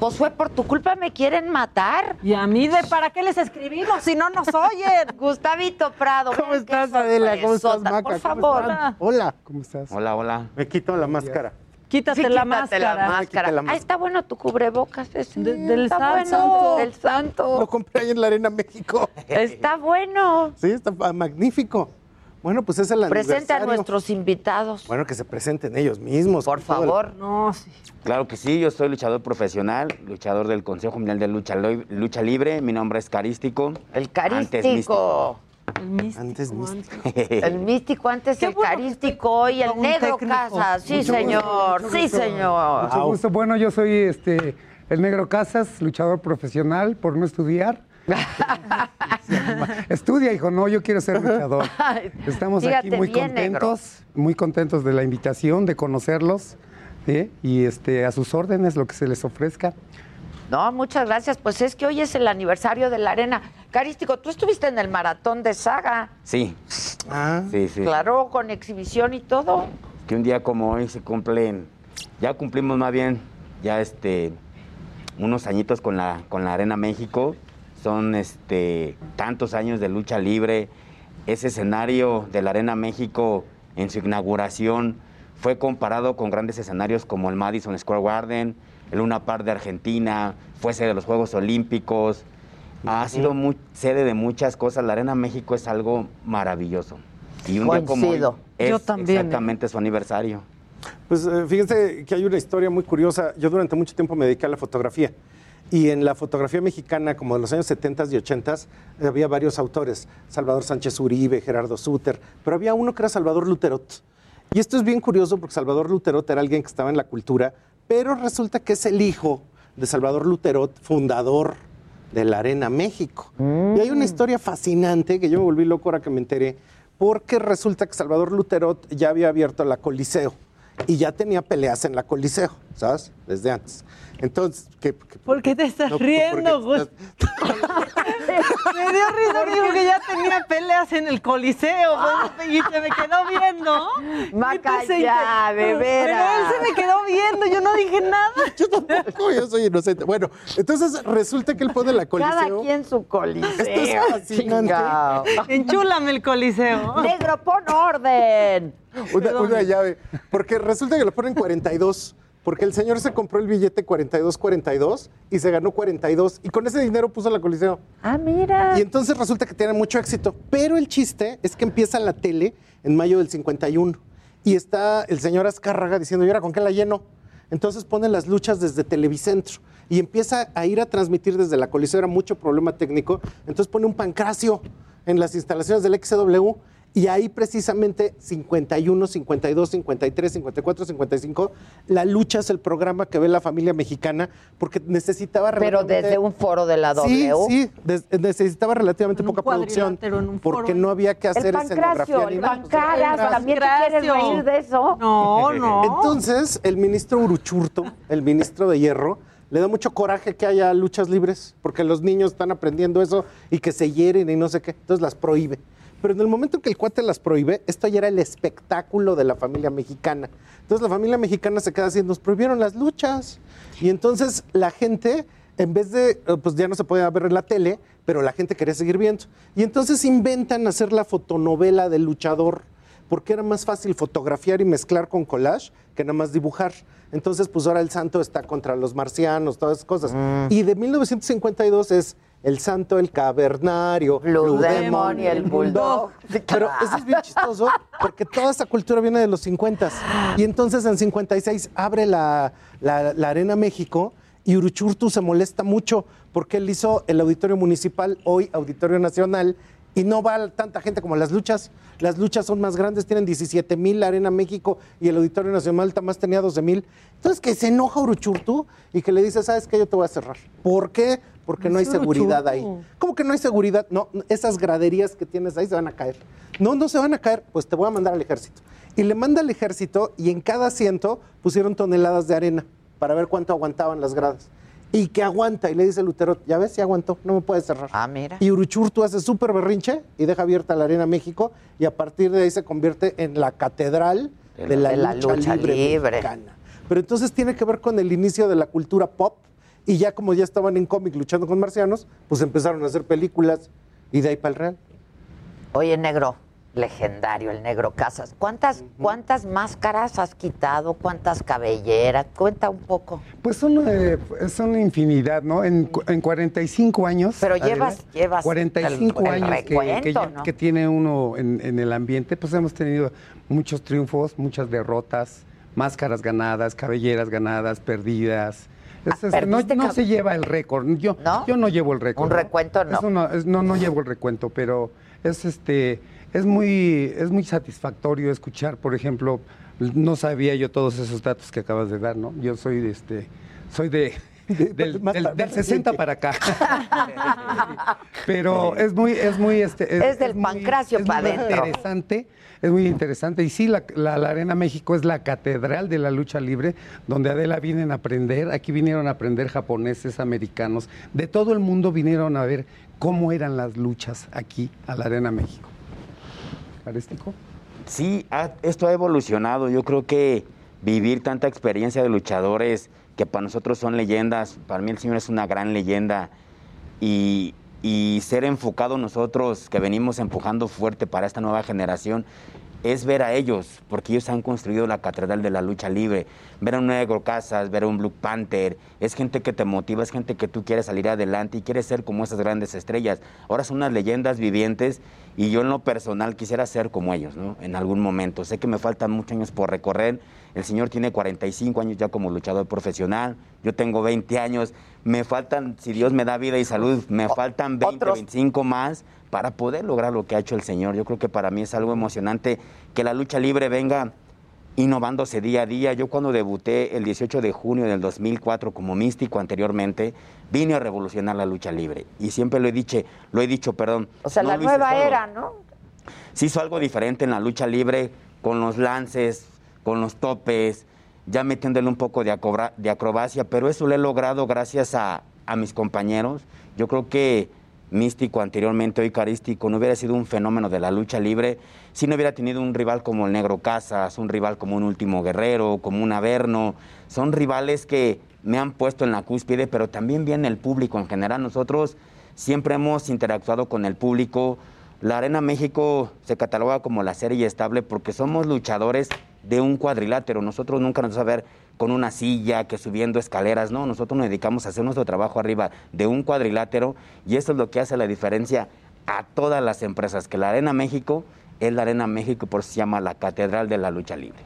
Josué, por tu culpa me quieren matar. Y a mí, de ¿para qué les escribimos si no nos oyen? Gustavito Prado. ¿Cómo estás, Adela? ¿Cómo estás. Maca? Por ¿Cómo favor. estás? Hola, ¿cómo estás? Hola, hola. Me quito la máscara. Quítate Sí, la quítate máscara. la máscara. Quítate la Ah, máscara. está bueno tu cubrebocas ese. De- del está santo. bueno. Del santo. Lo compré ahí en la Arena México. Está bueno. Sí, está ah, magnífico. Bueno, pues es el Presente a nuestros invitados. Bueno, que se presenten ellos mismos. Por el- favor. No, sí. Claro que sí, yo soy luchador profesional, luchador del Consejo Mundial de Lucha, Lucha Libre. Mi nombre es Carístico. El Antes carístico. El místico. Antes antes. El místico antes Qué el bueno carístico hoy el negro técnico. Casas. Sí, Mucho señor. gusto, sí, señor. Mucho gusto. Bueno, yo soy este el negro Casas, luchador profesional por no estudiar. Estudia, hijo, no, yo quiero ser luchador. Estamos Fíjate aquí muy bien, negro. contentos, muy contentos de la invitación, de conocerlos, ¿sí? y este, a sus órdenes, lo que se les ofrezca. No, muchas gracias. Pues es que hoy es el aniversario de la arena. Carístico, tú estuviste en el maratón de saga. Sí, Ah, sí, sí. Claro, con exhibición y todo. Que un día como hoy se cumplen, ya cumplimos más bien, ya este, unos añitos con la, con la Arena México. Son este, tantos años de lucha libre. Ese escenario de la Arena México en su inauguración fue comparado con grandes escenarios como el Madison Square Garden, el Luna Park de Argentina, fue sede de los Juegos Olímpicos. Ha sido mu- sede de muchas cosas. La Arena México es algo maravilloso. Y un día como hoy es Yo también, ¿eh? exactamente su aniversario. Pues eh, fíjense que hay una historia muy curiosa. Yo durante mucho tiempo me dediqué a la fotografía. Y en la fotografía mexicana, como de los años 70 y 80, había varios autores. Salvador Sánchez Uribe, Gerardo Suter. Pero había uno que era Salvador Luterot. Y esto es bien curioso porque Salvador Luterot era alguien que estaba en la cultura, pero resulta que es el hijo de Salvador Luterot, fundador de la Arena México. Y hay una historia fascinante que yo me volví loco ahora que me enteré, porque resulta que Salvador Luterot ya había abierto la Coliseo y ya tenía peleas en la Coliseo, ¿sabes? Desde antes. Entonces, ¿qué? qué- ¿Por qué te estás No, riendo, Gus? Me dio risa que dijo que ya tenía peleas en el Coliseo y se me quedó viendo. Maca, ya, de Pero veras. él se me quedó viendo, yo no dije nada. Yo tampoco, yo soy inocente. Bueno, entonces resulta que él pone la Coliseo. Cada quien su coliseo. Esto es fascinante. chingao. Enchúlame el Coliseo. Negro, pon orden. Una, una llave. Porque resulta que lo ponen 42. Porque el señor se compró el billete 42-42 y se ganó 42. Y con ese dinero puso la Coliseo. Ah, mira. Y entonces resulta que tiene mucho éxito. Pero el chiste es que empieza la tele en mayo del 51. Y está el señor Azcárraga diciendo, ¿y ahora con qué la lleno? Entonces pone las luchas desde Televicentro. Y empieza a ir a transmitir desde la Coliseo. Era mucho problema técnico. Entonces pone un pancracio en las instalaciones del XW. Y ahí precisamente 51, 52, 53, 54, 55, la lucha es el programa que ve la familia mexicana porque necesitaba Pero desde un foro de la Sí, W. sí, des- necesitaba relativamente poca producción cuadrilátero, en un foro. porque no había que hacer El escenografía ni nada. pancaras, ¿también te quieres reír de eso? No, no. Entonces, el ministro Uruchurto, el ministro de Hierro, le da mucho coraje que haya luchas libres, porque los niños están aprendiendo eso y que se hieren y no sé qué. Entonces las prohíbe. Pero en el momento en que el cuate las prohíbe, esto ya era el espectáculo de la familia mexicana. Entonces la familia mexicana se queda así, nos prohibieron las luchas. Y entonces la gente, en vez de, eh, pues ya no se podía ver en la tele, pero la gente quería seguir viendo. Y entonces inventan hacer la fotonovela del luchador porque era más fácil fotografiar y mezclar con collage que nada más dibujar. Entonces, pues ahora el santo está contra los marcianos, todas esas cosas. Y de 1952 es el santo, el cavernario, Blue Demon y el Bulldog. Pero eso es bien chistoso porque toda esa cultura viene de los 50 y entonces en 56 abre la, la- la Arena México y Uruchurtu se molesta mucho porque él hizo el Auditorio Municipal, hoy Auditorio Nacional, y no va tanta gente como las luchas. Las luchas son más grandes, tienen 17 mil, la Arena México y el Auditorio Nacional más tenía 12 mil. Entonces que se enoja Uruchurtu y que le dice, ¿sabes qué? Yo te voy a cerrar. ¿Por qué? Porque no hay seguridad ahí. ¿Cómo que no hay seguridad? No, esas graderías que tienes ahí se van a caer. No, no se van a caer, pues te voy a mandar al ejército. Y le manda al ejército y en cada asiento pusieron toneladas de arena para ver cuánto aguantaban las gradas. Y que aguanta, y le dice Lutero, ya ves, si aguantó, no me puede cerrar. Ah, mira. Y Uruchurtu hace súper berrinche y deja abierta la Arena México y a partir de ahí se convierte en la catedral de, la, de la lucha, lucha libre, libre. mexicana. Pero entonces tiene que ver con el inicio de la cultura pop y ya como ya estaban en cómic luchando con marcianos, pues empezaron a hacer películas y de ahí para el real. Oye, negro, legendario, el negro Casas. ¿Cuántas, ¿Cuántas máscaras has quitado? ¿Cuántas cabelleras? Cuenta un poco. Pues son, eh, son infinidad, ¿no? En, en 45 años. Pero llevas- llevas 45 el- el años que- que, recuento, ya- ¿no? que tiene uno en, en el ambiente, pues hemos tenido muchos triunfos, muchas derrotas, máscaras ganadas, cabelleras ganadas, perdidas. Es- no, ¿perdiste no cab- se lleva el récord. Yo ¿No? yo no llevo el récord. Un recuento no. Es- no, no llevo el recuento, pero es este es muy es muy satisfactorio escuchar, por ejemplo, no sabía yo todos esos datos que acabas de dar, ¿no? Yo soy de este soy de del, Más del- para- del más 60 para acá. Pero es muy, es muy, este, Es del muy- pancracio es pa' muy adentro. interesante, es muy interesante. Y sí, la, la- la Arena México es la catedral de la lucha libre, donde Adela vienen a aprender. Aquí vinieron a aprender japoneses, americanos, de todo el mundo vinieron a ver cómo eran las luchas aquí a la Arena México. Sí, esto ha evolucionado. Yo creo que vivir tanta experiencia de luchadores que para nosotros son leyendas. Para mí el Señor es una gran leyenda. Y, y ser enfocado nosotros que venimos empujando fuerte para esta nueva generación es ver a ellos, porque ellos han construido la catedral de la lucha libre. Ver a un Negro Casas, ver a un Blue Panther, es gente que te motiva, es gente que tú quieres salir adelante y quieres ser como esas grandes estrellas. Ahora son unas leyendas vivientes y yo en lo personal quisiera ser como ellos, ¿no? En algún momento. Sé que me faltan muchos años por recorrer. El señor tiene 45 años ya como luchador profesional, yo tengo 20 años. Me faltan, si Dios me da vida y salud, me faltan 20, 25 más para poder lograr lo que ha hecho el Señor. Yo creo que para mí es algo emocionante que la lucha libre venga innovándose día a día. Yo cuando debuté el 18 de junio del 2004 como místico anteriormente, vine a revolucionar la lucha libre. Y siempre lo he dicho, lo he dicho, perdón. O sea, no la nueva solo. era, ¿no? Se hizo algo diferente en la lucha libre con los lances, con los topes, ya metiéndole un poco de, acobra- de acrobacia, pero eso lo he logrado gracias a, a mis compañeros. Yo creo que Místico anteriormente, hoy Carístico, no hubiera sido un fenómeno de la lucha libre si no hubiera tenido un rival como el Negro Casas, un rival como un Último Guerrero, como un Averno. Son rivales que me han puesto en la cúspide, pero también viene el público en general. Nosotros siempre hemos interactuado con el público. La Arena México se cataloga como la serie estable porque somos luchadores de un cuadrilátero. Nosotros nunca nos vamos a ver con una silla, que subiendo escaleras, no, nosotros nos dedicamos a hacer nuestro trabajo arriba de un cuadrilátero y eso es lo que hace la diferencia a todas las empresas, que la Arena México es la Arena México, por eso se llama la Catedral de la Lucha Libre.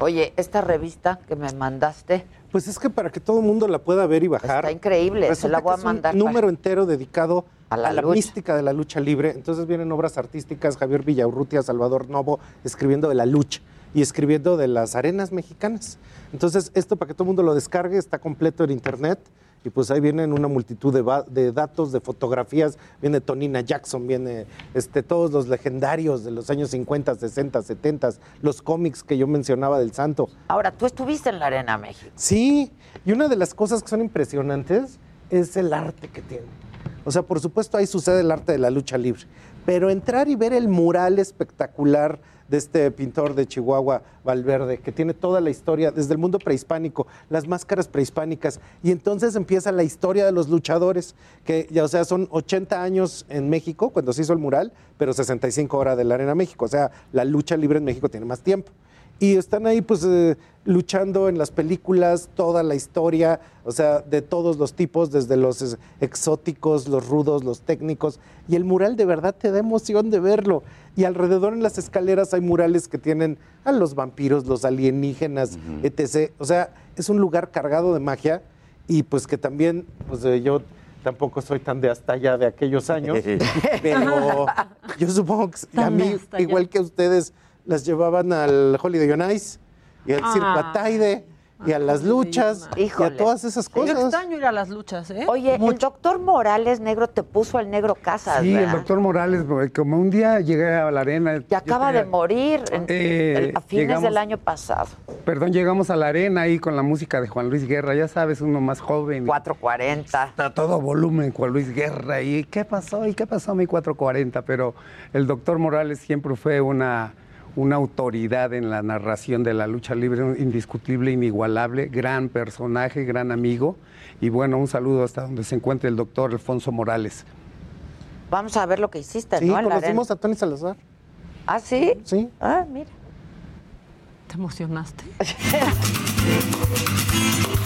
Oye, esta revista que me mandaste. Pues es que para que todo el mundo la pueda ver y bajar. Está increíble, se la voy a es un mandar. número entero dedicado A a la la, lucha. mística de la lucha libre. Entonces vienen obras artísticas, Javier Villaurrutia, Salvador Novo, escribiendo de la lucha y escribiendo de las arenas mexicanas. Entonces, esto para que todo el mundo lo descargue, está completo en internet. Y pues ahí vienen una multitud de, datos, de fotografías. Viene Tonina Jackson, viene este, todos los legendarios de los años 50, 60, 70, los cómics que yo mencionaba del santo. Ahora, tú estuviste en la Arena México. Sí, y una de las cosas que son impresionantes es el arte que tiene. O sea, por supuesto ahí sucede el arte de la lucha libre, pero entrar y ver el mural espectacular de este pintor de Chihuahua, Valverde, que tiene toda la historia desde el mundo prehispánico, las máscaras prehispánicas, y entonces empieza la historia de los luchadores, que ya, o sea, son 80 años en México cuando se hizo el mural, pero 65 horas de la Arena México, o sea, la lucha libre en México tiene más tiempo y están ahí pues eh, luchando en las películas toda la historia, o sea, de todos los tipos, desde los exóticos, los rudos, los técnicos, y el mural de verdad te da emoción de verlo. Y alrededor en las escaleras hay murales que tienen a los vampiros, los alienígenas, etc. O sea, es un lugar cargado de magia y pues que también, pues eh, yo tampoco soy tan de hasta allá de aquellos años, pero yo supongo que a mí, igual que a ustedes, las llevaban al Holiday on Ice y al Circo Ah. Ataide y a las luchas y a todas esas Yo cosas. extraño ir a las luchas, ¿eh? Oye, el doctor Morales Negro te puso al Negro Casas, Sí, el doctor Morales, como un día llegué a la arena. Que acaba de morir en- Eh, el- a fines llegamos- del año pasado. Perdón, llegamos a la arena ahí con la música de Juan Luis Guerra, ya sabes, uno más joven. 440. Está todo volumen, Juan Luis Guerra. ¿Y qué pasó? ¿Y qué pasó mi 440? Pero el doctor Morales siempre fue una, una autoridad en la narración de la lucha libre, un indiscutible, inigualable, gran personaje, gran amigo. Y bueno, un saludo hasta donde se encuentre el doctor Alfonso Morales. Vamos a ver lo que hiciste, Sí, ¿no? Conocimos a Tony Salazar. ¿Ah, sí? Sí. Ah, mira. ¿Te emocionaste?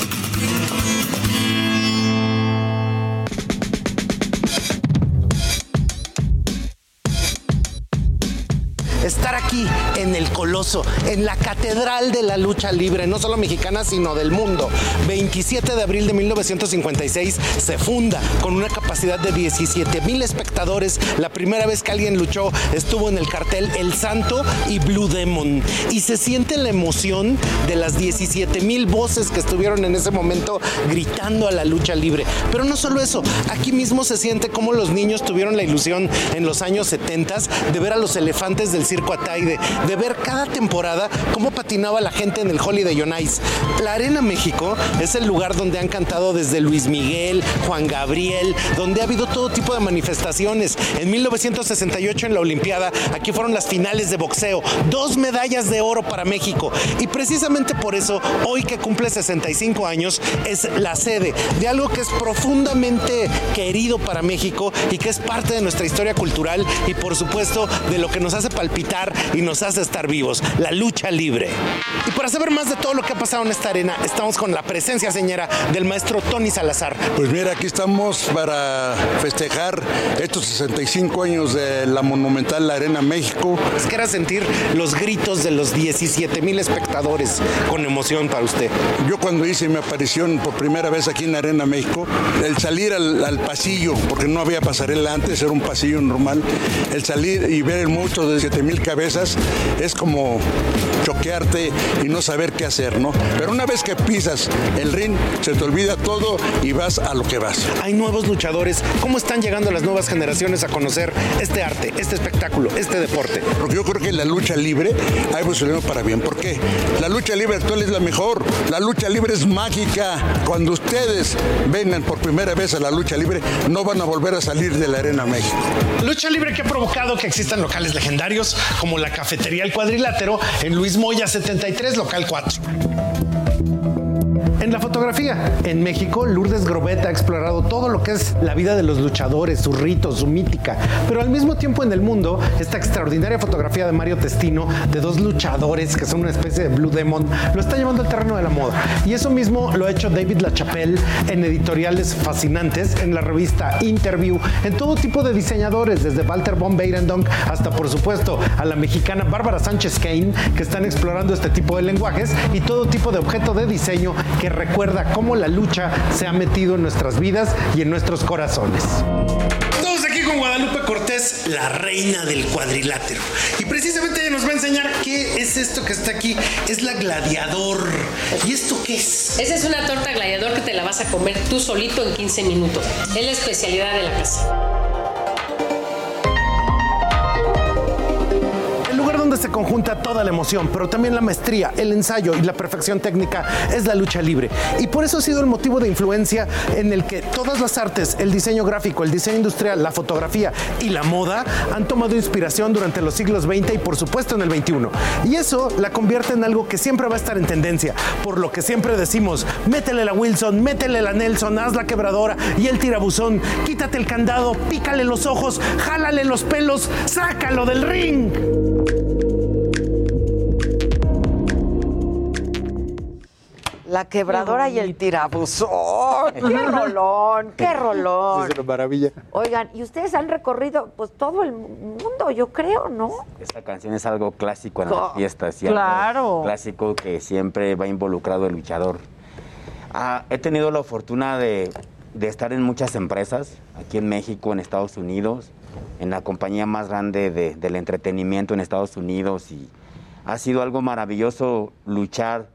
estar aquí en el Coloso, en la Catedral de la Lucha Libre, no solo mexicana, sino del mundo. 27 de abril de 1956 se funda con una capacidad de 17 mil espectadores. La primera vez que alguien luchó estuvo en el cartel El Santo y Blue Demon. Y se siente la emoción de las 17 mil voces que estuvieron en ese momento gritando a la lucha libre. Pero no solo eso, aquí mismo se siente como los niños tuvieron la ilusión en los años 70 de ver a los elefantes del Circo Ataide, de ver cada temporada cómo patinaba la gente en el Holiday on Ice. La Arena México es el lugar donde han cantado desde Luis Miguel, Juan Gabriel, donde ha habido todo tipo de manifestaciones. En 1968 en la Olimpiada, aquí fueron las finales de boxeo, dos medallas de oro para México. Y precisamente por eso, hoy que cumple 65 años, es la sede de algo que es profundamente querido para México y que es parte de nuestra historia cultural y por supuesto de lo que nos hace palpitar y nos hace estar vivos, la lucha libre. Y para saber más de todo lo que ha pasado en esta arena, estamos con la presencia señora del maestro Tony Salazar. Pues mira, aquí estamos para festejar estos 65 años de la monumental Arena México. Es que era sentir los gritos de los 17 mil espectadores con emoción para usted. Yo cuando hice mi aparición por primera vez aquí en Arena México, el salir al, al pasillo, porque no había pasarela antes, era un pasillo normal, el salir y ver el monstruo de 7 mil cabezas es como choquearte y no saber qué hacer, ¿no? Pero una vez que pisas el ring, se te olvida todo y vas a lo que vas. Hay nuevos luchadores. ¿Cómo están llegando las nuevas generaciones a conocer este arte, este espectáculo, este deporte? Porque yo creo que la lucha libre ha evolucionado para bien. ¿Por qué? La lucha libre actual es la mejor. La lucha libre es mágica. Cuando ustedes vengan por primera vez a la lucha libre, no van a volver a salir de la Arena México. Lucha libre que ha provocado que existan locales legendarios como la Cafetería El Cuadrilátero en Luis Moya 73, local 4. En la fotografía, en México, Lourdes Grobet ha explorado todo lo que es la vida de los luchadores, sus ritos, su mítica, pero al mismo tiempo en el mundo, esta extraordinaria fotografía de Mario Testino, de dos luchadores que son una especie de Blue Demon, lo está llevando al terreno de la moda. Y eso mismo lo ha hecho David LaChapelle en editoriales fascinantes, en la revista Interview, en todo tipo de diseñadores, desde Walter von Beirendonck hasta, por supuesto, a la mexicana Bárbara Sánchez Kane, que están explorando este tipo de lenguajes y todo tipo de objeto de diseño que recuerda cómo la lucha se ha metido en nuestras vidas y en nuestros corazones. Estamos aquí con Guadalupe Cortés, la reina del cuadrilátero. Y precisamente ella nos va a enseñar qué es esto que está aquí. Es la gladiador. ¿Y esto qué es? Esa es una torta gladiador que te la vas a comer tú solito en 15 minutos. Es la especialidad de la casa. Se conjunta toda la emoción, pero también la maestría, el ensayo y la perfección técnica es la lucha libre. Y por eso ha sido el motivo de influencia en el que todas las artes, el diseño gráfico, el diseño industrial, la fotografía y la moda han tomado inspiración durante los siglos XX y por supuesto en el XXI. Y eso la convierte en algo que siempre va a estar en tendencia, por lo que siempre decimos, métele la Wilson, métele la Nelson, haz la quebradora y el tirabuzón, quítate el candado, pícale los ojos, jálale los pelos, sácalo del ring. La quebradora y el tirabuzón. ¡Qué rolón! ¡Qué rolón! Es una maravilla. Oigan, y ustedes han recorrido pues todo el mundo, yo creo, ¿no? Esta canción es algo clásico en las fiestas. y algo claro. Clásico que siempre va involucrado el luchador. Ah, he tenido la fortuna de, de estar en muchas empresas, aquí en México, en Estados Unidos, en la compañía más grande de- del entretenimiento en Estados Unidos y ha sido algo maravilloso luchar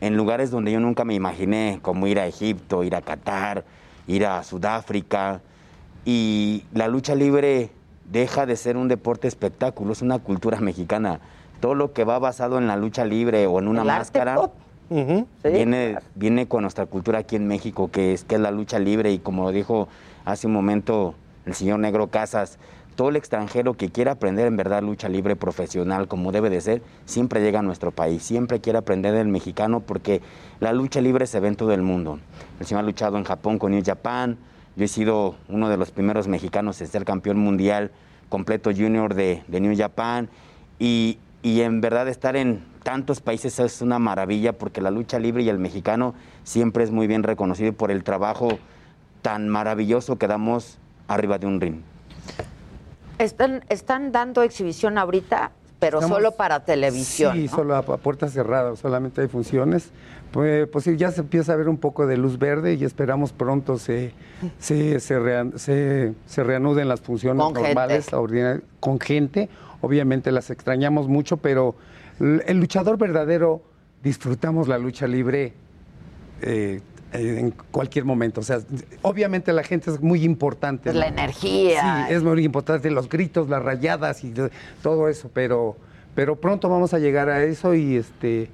en lugares donde yo nunca me imaginé, como ir a Egipto, ir a Qatar, ir a Sudáfrica. Y la lucha libre deja de ser un deporte espectáculo, es una cultura mexicana. Todo lo que va basado en la lucha libre o en una El máscara viene, viene con nuestra cultura aquí en México, que es, que es la lucha libre. Y como lo dijo hace un momento el señor Negro Casas, todo el extranjero que quiera aprender en verdad lucha libre profesional como debe de ser, siempre llega a nuestro país, siempre quiere aprender del mexicano porque la lucha libre se ve en todo el mundo. El señor ha luchado en Japón con New Japan, yo he sido uno de los primeros mexicanos en ser campeón mundial completo junior de, de New Japan y, y en verdad estar en tantos países es una maravilla porque la lucha libre y el mexicano siempre es muy bien reconocido por el trabajo tan maravilloso que damos arriba de un ring. Están, están dando exhibición ahorita, pero Estamos- solo para televisión. Sí, ¿no? solo a, a puerta cerrada, solamente hay funciones. Pues, pues sí, ya se empieza a ver un poco de luz verde y esperamos pronto se, se, se, rea- se- se reanuden las funciones Con gente. normales, ordinarias, con gente. Obviamente las extrañamos mucho, pero el luchador verdadero disfrutamos la lucha libre eh, en cualquier momento. O sea, obviamente la gente es muy importante. Pues la energía. Sí, es muy importante, los gritos, las rayadas y todo eso, pero, pero pronto vamos a llegar a eso y este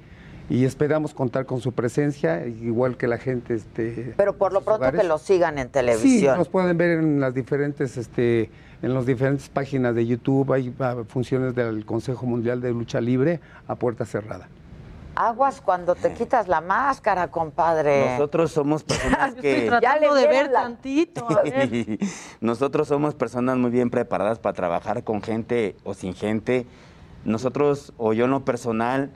y esperamos contar con su presencia, igual que la gente este Pero por lo pronto hogares. que lo sigan en Sí, televisión. nos pueden ver en las diferentes, este, en las diferentes páginas de YouTube. Hay ah, funciones del Consejo Mundial de Lucha Libre a puerta cerrada. Aguas cuando te quitas la máscara, compadre. Nosotros somos personas que... ya le de ver la- tantito. a ver. Nosotros somos personas muy bien preparadas para trabajar con gente o sin gente. Nosotros, o yo en lo personal,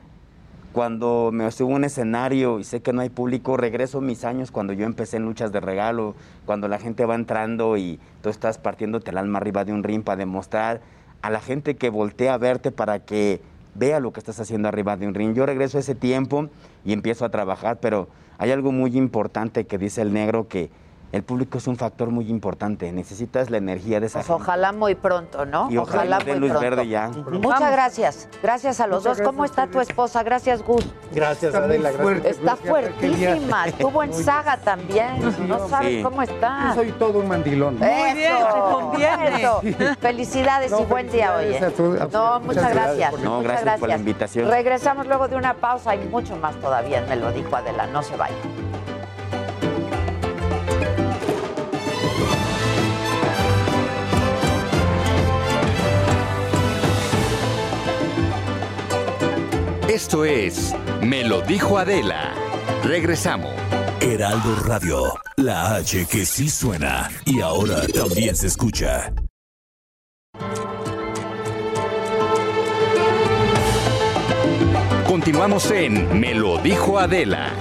cuando me subo a un escenario y sé que no hay público, regreso mis años cuando yo empecé en luchas de regalo, cuando la gente va entrando y tú estás partiéndote el alma arriba de un ring para demostrar a la gente que voltea a verte para que vea lo que estás haciendo arriba de un ring. Yo regreso ese tiempo y empiezo a trabajar, pero hay algo muy importante que dice el negro que el público es un factor muy importante. Necesitas la energía de esa Pues gente. ojalá muy pronto, ¿no? Y ojalá den muy luz pronto. verde ya. Muchas gracias. Gracias a los Muchas dos. ¿Cómo está tu esposa? Gracias, Gus. Gracias, Está Adela. Gracias. fuerte. Está fuertísima. Estuvo en saga también. No sabes Sí. cómo está. Yo soy todo un mandilón. Muy bien, te conviene. Eso. Felicidades No, y buen día, felicidades oye. a todos. No, Muchas gracias No, muchas gracias por la invitación. Regresamos luego de una pausa. Hay mucho más todavía. Me lo dijo Adela. No se vaya. Esto es Me lo dijo Adela. Regresamos. Heraldo Radio, la H que sí suena y ahora también se escucha. Continuamos en Me lo dijo Adela.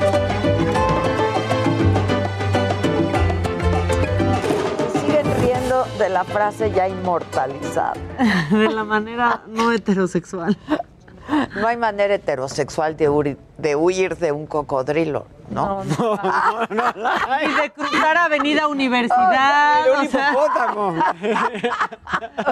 Siguen riendo de la frase ya inmortalizada. De la manera no heterosexual. No hay manera heterosexual de, huir- de huir de un cocodrilo, ¿no? Y de cruzar Avenida Universidad. Ni de un o sea, hipopótamo.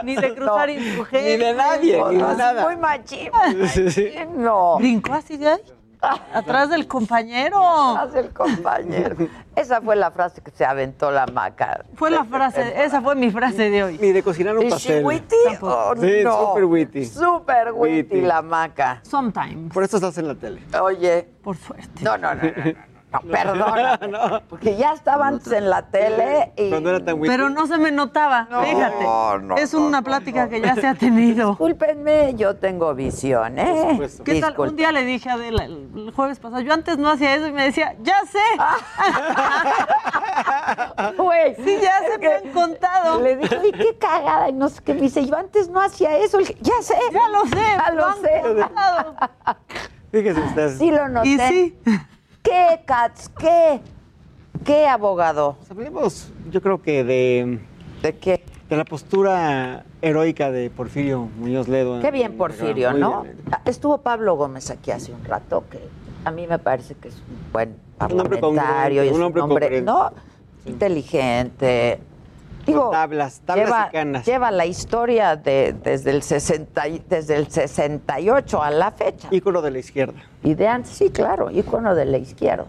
ni de cruzar Ni insurgentes. de nadie, ni de No, nada. Muy machín, Sí, sí. no. Brincó así de ahí. Atrás del compañero. Haz el compañero. Esa fue la frase que se aventó la maca. Fue la frase, esa fue mi frase de hoy. Ni de cocinar un ¿Y pastel. witty o Sí, no? súper witty. Súper witty Witty. la maca. Sometimes. Por eso estás en la tele. Oye, Por suerte. no, no, no, no, no, no, perdona. Porque ya estaba antes en la tele y... Cuando era tan witty. Pero no se me notaba, fíjate. no, es no, una no, plática no. que ya se ha tenido. Discúlpenme, yo tengo visión, ¿eh? supuesto. ¿Qué tal? Un día le dije a Adela el jueves pasado, yo antes no hacía eso y me decía, ya sé. Güey, Sí, ya se me han contado. Le dije, "Oye, qué cagada. Y no sé qué me dice, yo antes no hacía eso. Le dije, ya sé. Ya lo sé. Ya lo han sé. Fíjese usted. Sí lo noté. Y sí. ¿Qué, Cats? ¿Qué? ¿Qué, abogado? Hablemos, yo creo que de, ¿De qué? de la postura heroica de Porfirio Muñoz Ledo. Qué bien, en- Porfirio, ¿no? bien. Estuvo Pablo Gómez aquí hace un rato, que a mí me parece que es un buen Un hombre parlamentario. y es un hombre. ¿no? Inteligente. Digo, tablas, tablas lleva, y canas. lleva la historia de, desde, el 60, y- desde el 68 a la fecha. Ícono de la izquierda. Y de antes, sí, claro, ícono de la izquierda.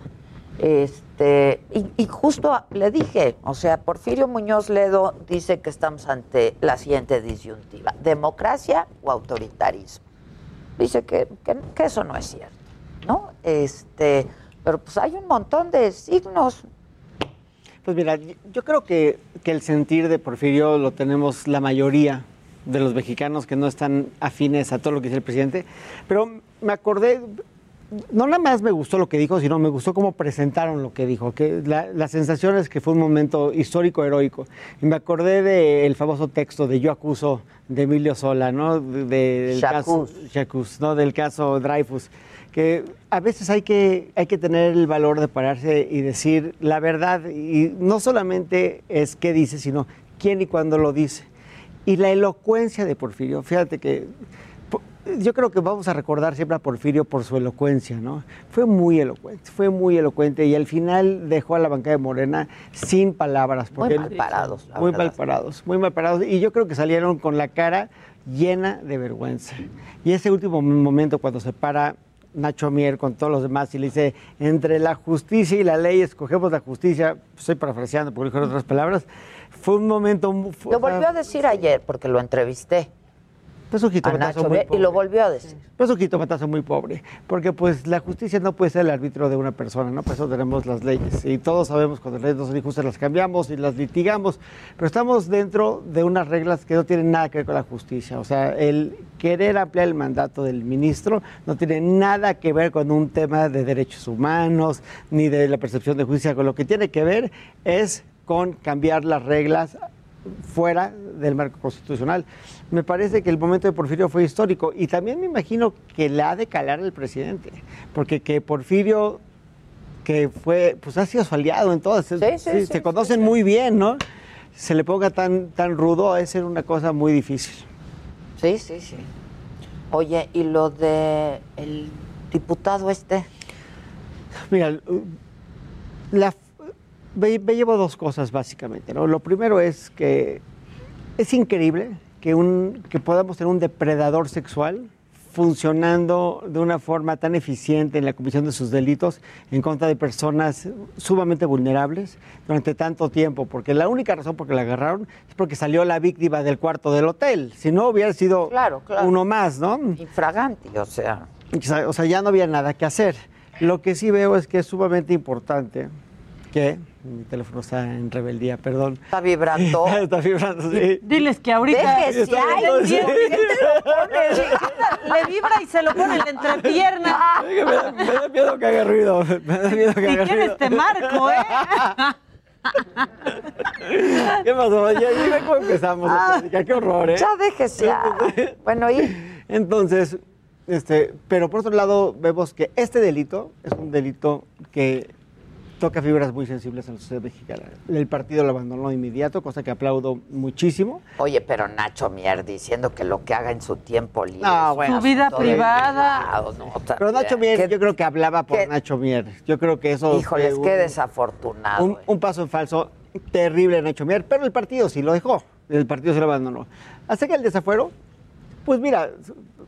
Este, y, y justo le dije, o sea, Porfirio Muñoz Ledo dice que estamos ante la siguiente disyuntiva, democracia o autoritarismo. Dice que, que- que eso no es cierto, ¿no? Este, pero pues hay un montón de signos. Pues mira, yo creo que, que el sentir de Porfirio lo tenemos la mayoría de los mexicanos que no están afines a todo lo que dice el presidente, pero me acordé, no nada más me gustó lo que dijo, sino me gustó cómo presentaron lo que dijo, que la, la sensación es que fue un momento histórico, heroico. Y me acordé del famoso texto de Yo acuso de Emilio Sola, ¿no? De- del caso, Chacuz. Chacuz, ¿no? Del caso Dreyfus que a veces hay que, hay que tener el valor de pararse y decir la verdad. Y no solamente es qué dice, sino quién y cuándo lo dice. Y la elocuencia de Porfirio, fíjate que yo creo que vamos a recordar siempre a Porfirio por su elocuencia, ¿no? Fue muy elocuente, fue muy elocuente y al final dejó a la bancada de Morena sin palabras. Muy porque mal él- parados, la Muy mal parados, muy mal parados. Y yo creo que salieron con la cara llena de vergüenza. Y ese último momento cuando se para Nacho Mier con todos los demás y le dice, entre la justicia y la ley escogemos la justicia, estoy parafraseando dijo en otras palabras, fue un momento... fue- Lo volvió a decir ayer porque lo entrevisté. Pues un jitomatazo muy Mier, y lo pobre. volvió a decir. Pues un jitomatazo muy pobre, porque pues la justicia no puede ser el árbitro de una persona, ¿no? Por eso tenemos las leyes y todos sabemos cuando las leyes no son injustas las cambiamos y las litigamos, pero estamos dentro de unas reglas que no tienen nada que ver con la justicia. O sea, el querer ampliar el mandato del ministro no tiene nada que ver con un tema de derechos humanos ni de la percepción de justicia, con lo que tiene que ver es con cambiar las reglas fuera del marco constitucional. Me parece que el momento de Porfirio fue histórico y también me imagino que le ha de calar el presidente, porque que Porfirio, que fue, pues ha sido su aliado en todas, sí, sí, sí, se conocen muy bien, ¿no? Se le ponga tan, tan rudo, es ser una cosa muy difícil. Sí, sí, sí. Oye, ¿y lo de el diputado este? Mira, la, me, me llevo dos cosas básicamente. ¿no? Lo primero es que es increíble que, un, que podamos tener un depredador sexual funcionando de una forma tan eficiente en la comisión de sus delitos en contra de personas sumamente vulnerables durante tanto tiempo, porque la única razón por que la agarraron es porque salió la víctima del cuarto del hotel, si no hubiera sido Claro, claro. uno más, ¿no? Sea. O sea, o sea, ya no había nada que hacer. Lo que sí veo es que es sumamente importante que mi teléfono está en rebeldía, perdón. Está vibrando. está vibrando, sí. Diles que ahorita. Deje, si hay, Sí. ¿por qué? Le vibra y se lo pone en la entrepierna. Me da, me da miedo que haga ruido. Me da miedo que Si haga quieres ruido. te marco, ¿eh? ¿Qué pasó? Ya, ve cómo empezamos a platicar. Qué horror, ¿eh? Ya déjese ya. Bueno, y Entonces, este, pero por otro lado, vemos que este delito es un delito que toca fibras muy sensibles en la sociedad mexicana. El partido lo abandonó de inmediato, cosa que aplaudo muchísimo. Oye, pero Nacho Mier diciendo que lo que haga en su tiempo libre. No, bueno, Su vida privada. ¿no? Pero. Nacho Mier, Qué- yo creo que hablaba por qué- Nacho Mier. Yo creo que eso Híjoles, fue qué un- desafortunado. un, un paso en falso terrible Nacho Mier, pero el partido sí lo dejó, el partido sí lo abandonó. Hasta que el desafuero, pues mira,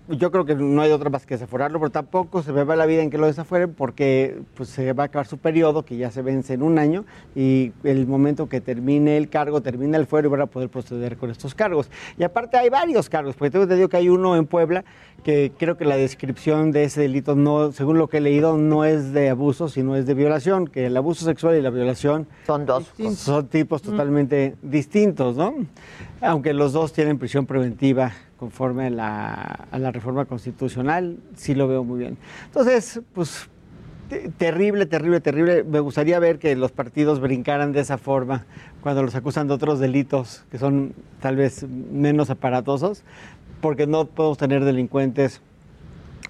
yo creo que no hay otra más que desaforarlo, pero tampoco se me va la vida en que lo desafueren porque pues, se va a acabar su periodo, que ya se vence en un año, y el momento que termine el cargo, termina el fuero y van a poder proceder con estos cargos. Y aparte hay varios cargos, porque tengo entendido que hay uno en Puebla que creo que la descripción de ese delito, no, según lo que he leído, no es de abuso, sino es de violación, que el abuso sexual y la violación son dos son tipos totalmente distintos, ¿no? Aunque los dos tienen prisión preventiva conforme a la, reforma constitucional, sí lo veo muy bien. Entonces, pues te- terrible, terrible, terrible. Me gustaría ver que los partidos brincaran de esa forma cuando los acusan de otros delitos que son tal vez menos aparatosos, porque no podemos tener delincuentes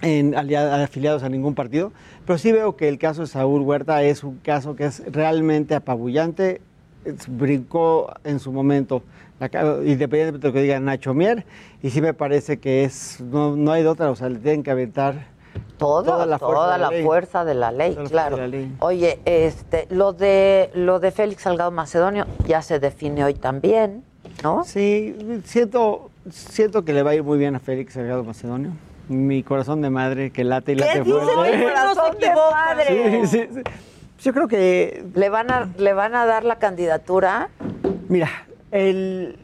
afiliados a ningún partido, pero sí veo que el caso de Saúl Huerta es un caso que es realmente apabullante, brincó en su momento, independientemente de lo que diga Nacho Mier, y sí me parece que es, no, no hay de otra, o sea, le tienen que aventar Toda, toda la fuerza de la la ley. fuerza de la ley, Toda la claro. fuerza de la ley. Oye, este, lo de lo de Félix Salgado Macedonio ya se define hoy también, ¿no? Sí, siento, siento que le va a ir muy bien a Félix Salgado Macedonio. Mi corazón de madre que late y ¿Qué late dice fuerte. mi corazón de madre? Sí, sí, sí. Yo creo que ¿Le van a le van a dar la candidatura? Mira, el,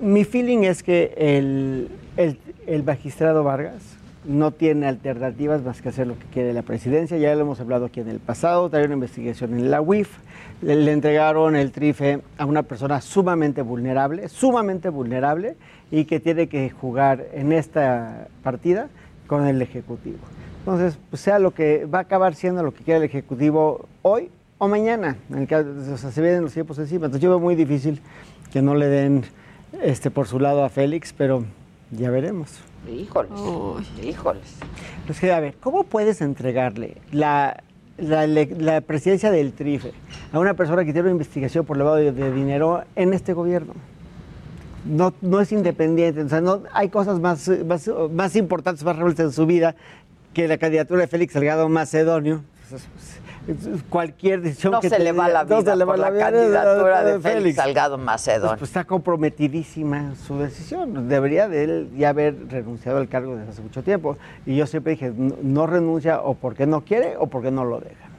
mi feeling es que el, el, el magistrado Vargas no tiene alternativas más que hacer lo que quiere la presidencia. Ya lo hemos hablado aquí en el pasado, trae una investigación en la UIF. Le, entregaron el trife a una persona sumamente vulnerable, sumamente vulnerable, y que tiene que jugar en esta partida con el Ejecutivo. Entonces, pues sea lo que va a acabar siendo lo que quiera el Ejecutivo hoy o mañana. En el caso, o sea, se vienen los tiempos encima. Entonces yo veo muy difícil que no le den este por su lado a Félix, pero ya veremos. Híjoles. Híjoles. Es que, a ver, ¿cómo puedes entregarle la, la, presidencia del TRIFE a una persona que tiene una investigación por lavado de, de dinero en este gobierno? No, no es independiente, o sea, no, hay cosas más, más, más importantes, más relevantes en su vida que la candidatura de Félix Salgado Macedonio. pues, cualquier decisión no que se le va la vida no se le va por la, la, candidatura de Félix Salgado Macedón. Pues, pues, está comprometidísima su decisión. Debería de él ya haber renunciado al cargo desde hace mucho tiempo. Y yo siempre dije, no, no renuncia o porque no quiere o porque no lo deja.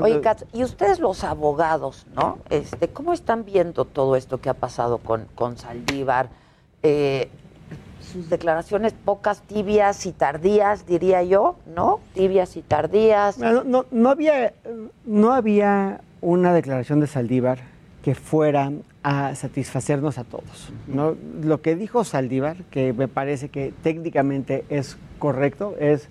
Oye, Katz, y ustedes los abogados, ¿no? Este, ¿Cómo están viendo todo esto que ha pasado con, con Saldívar? Eh, sus declaraciones pocas, tibias y tardías, diría yo, ¿no? Tibias y tardías. No, no, no había, no había una declaración de Saldívar que fuera a satisfacernos a todos. ¿no? Lo que dijo Saldívar, que me parece que técnicamente es correcto, es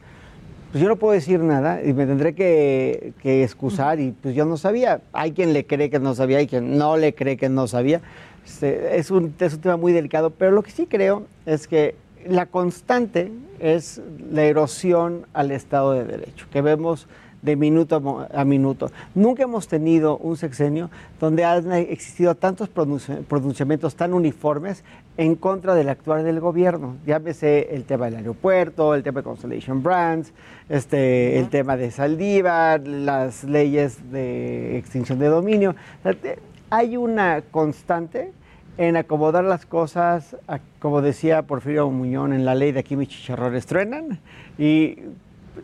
pues yo no puedo decir nada y me tendré que, que, excusar y pues yo no sabía. Hay quien le cree que no sabía y quien no le cree que no sabía. Este, es, un, es un tema muy delicado, pero lo que sí creo es que la constante es la erosión al Estado de Derecho, que vemos de minuto a minuto. Nunca hemos tenido un sexenio donde han existido tantos pronunciamientos tan uniformes en contra del actuar del gobierno. Llámese el tema del aeropuerto, el tema de Constellation Brands, este, el tema de Saldívar, las leyes de extinción de dominio. Hay una constante en acomodar las cosas, como decía Porfirio Muñón, en la ley de aquí mis chicharrones truenan, y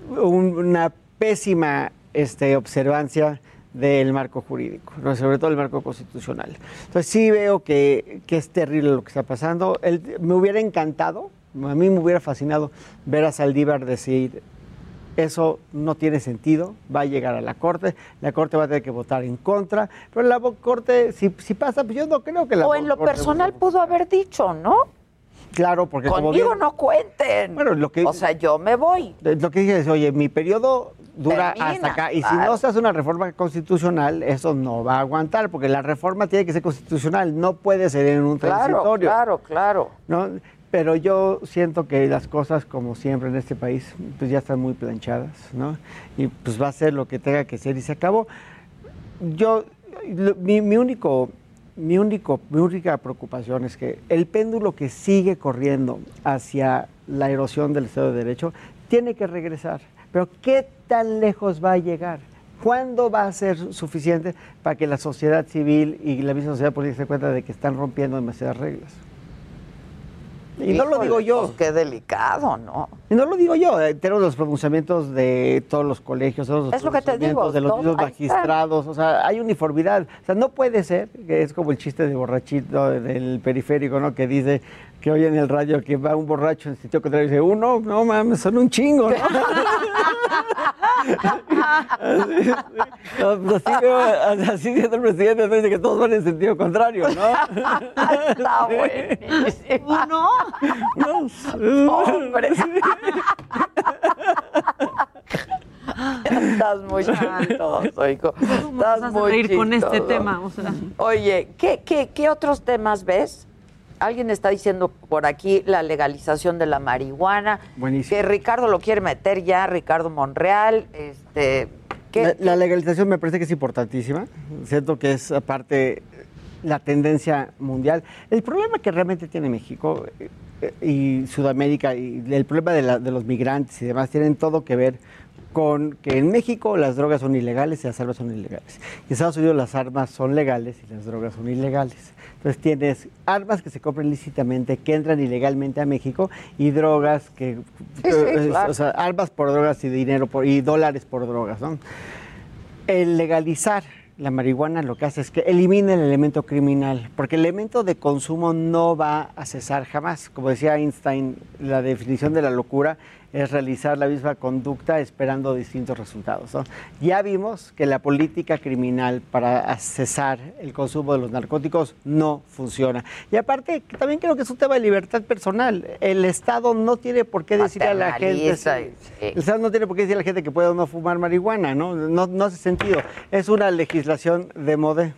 una pésima este, observancia del marco jurídico, sobre todo el marco constitucional. Entonces sí veo que, es terrible lo que está pasando. Me hubiera encantado, a mí me hubiera fascinado ver a Saldívar decir, eso no tiene sentido, va a llegar a la Corte, la Corte va a tener que votar en contra, pero la Corte, si, si pasa, pues yo no creo que la O en lo Corte personal pudo haber dicho, ¿no? Claro, porque Conmigo como bien- no cuenten. Bueno, lo que- o sea, yo me voy. Lo que dije es, oye, mi periodo dura Termina, hasta acá. Y si no se hace una reforma constitucional, eso no va a aguantar, porque la reforma tiene que ser constitucional, no puede ser en un Claro, transitorio. claro, claro. ¿no? Pero yo siento que las cosas, como siempre en este país, pues ya están muy planchadas, ¿no? Y pues va a ser lo que tenga que ser y se acabó. Yo, mi, único, mi único, mi única preocupación es que el péndulo que sigue corriendo hacia la erosión del Estado de Derecho tiene que regresar. Pero ¿qué tan lejos va a llegar? ¿Cuándo va a ser suficiente para que la sociedad civil y la misma sociedad política se cuenta de que están rompiendo demasiadas reglas? Y no lo digo yo. pues, qué delicado, ¿no? Y no lo digo yo, eh, tengo los pronunciamientos de todos los colegios, todos los Es lo que te digo, pronunciamientos de los mismos magistrados, o sea, hay uniformidad. O sea, no puede ser, que es como el chiste de borrachito del periférico, ¿no? Que dice que oye en el radio que va un borracho en sitio contrario y dice, uno, no mames, son un chingo, ¿no? así, así, veo- así siendo el presidente, no dice que todos van en sentido contrario, ¿no? Está buenísimo. ¿No? Hombre. Estás muy chistoso, hijo. ¿Cómo vas Estás a muy reír con este tema? O sea. Oye, ¿qué, qué, qué otros temas ves? Alguien está diciendo por aquí la legalización de la marihuana. Buenísimo. Que Ricardo lo quiere meter ya, Ricardo Monreal. Este, ¿qué- La, la legalización me parece que es importantísima. Siento que es aparte la tendencia mundial. El problema que realmente tiene México eh, eh, y Sudamérica y el problema de, la- de los migrantes y demás tienen todo que ver con que en México las drogas son ilegales y las armas son ilegales. En Estados Unidos las armas son legales y las drogas son ilegales. Entonces tienes armas que se compran lícitamente, que entran ilegalmente a México y drogas que... Sí, sí, eh, claro. o sea, armas por drogas y dinero por, y dólares por drogas, ¿no? El legalizar la marihuana lo que hace es que elimina el elemento criminal, porque el elemento de consumo no va a cesar jamás. Como decía Einstein, la definición de la locura es realizar la misma conducta esperando distintos resultados. ¿no? Ya vimos que la política criminal para cesar el consumo de los narcóticos no funciona. Y aparte, también creo que es un tema de libertad personal. El Estado no tiene por qué decirle a la gente... El Estado no tiene por qué decirle a la gente que puede o no fumar marihuana, ¿no? No, no hace sentido. Es una legislación de modé.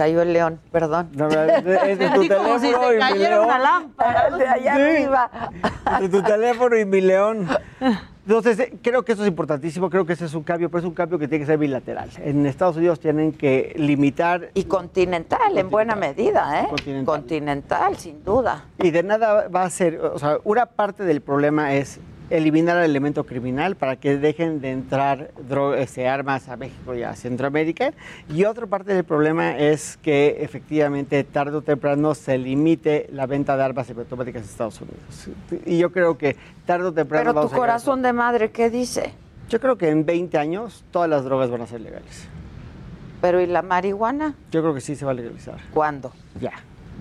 Cayó el león, perdón. No, es de, es de tu Así como si teléfono se y mi cayera león. una lámpara. De allá Sí. arriba. De tu teléfono y mi león. Entonces, eh, creo que eso es importantísimo, creo que ese es un cambio, pero es un cambio que tiene que ser bilateral. En Estados Unidos tienen que limitar Y continental, en buena medida, ¿eh? Continental. Continental, sin duda. Y de nada va a ser, o sea, una parte del problema es eliminar el elemento criminal para que dejen de entrar este, armas a México y a Centroamérica. Y otra parte del problema es que efectivamente tarde o temprano se limite la venta de armas semiautomáticas en Estados Unidos. Y yo creo que tarde o temprano Pero tu vamos a a corazón de madre, ¿qué dice? Yo creo que en 20 años todas las drogas van a ser legales. Pero ¿y la marihuana? Yo creo que sí se va a legalizar. ¿Cuándo? Ya.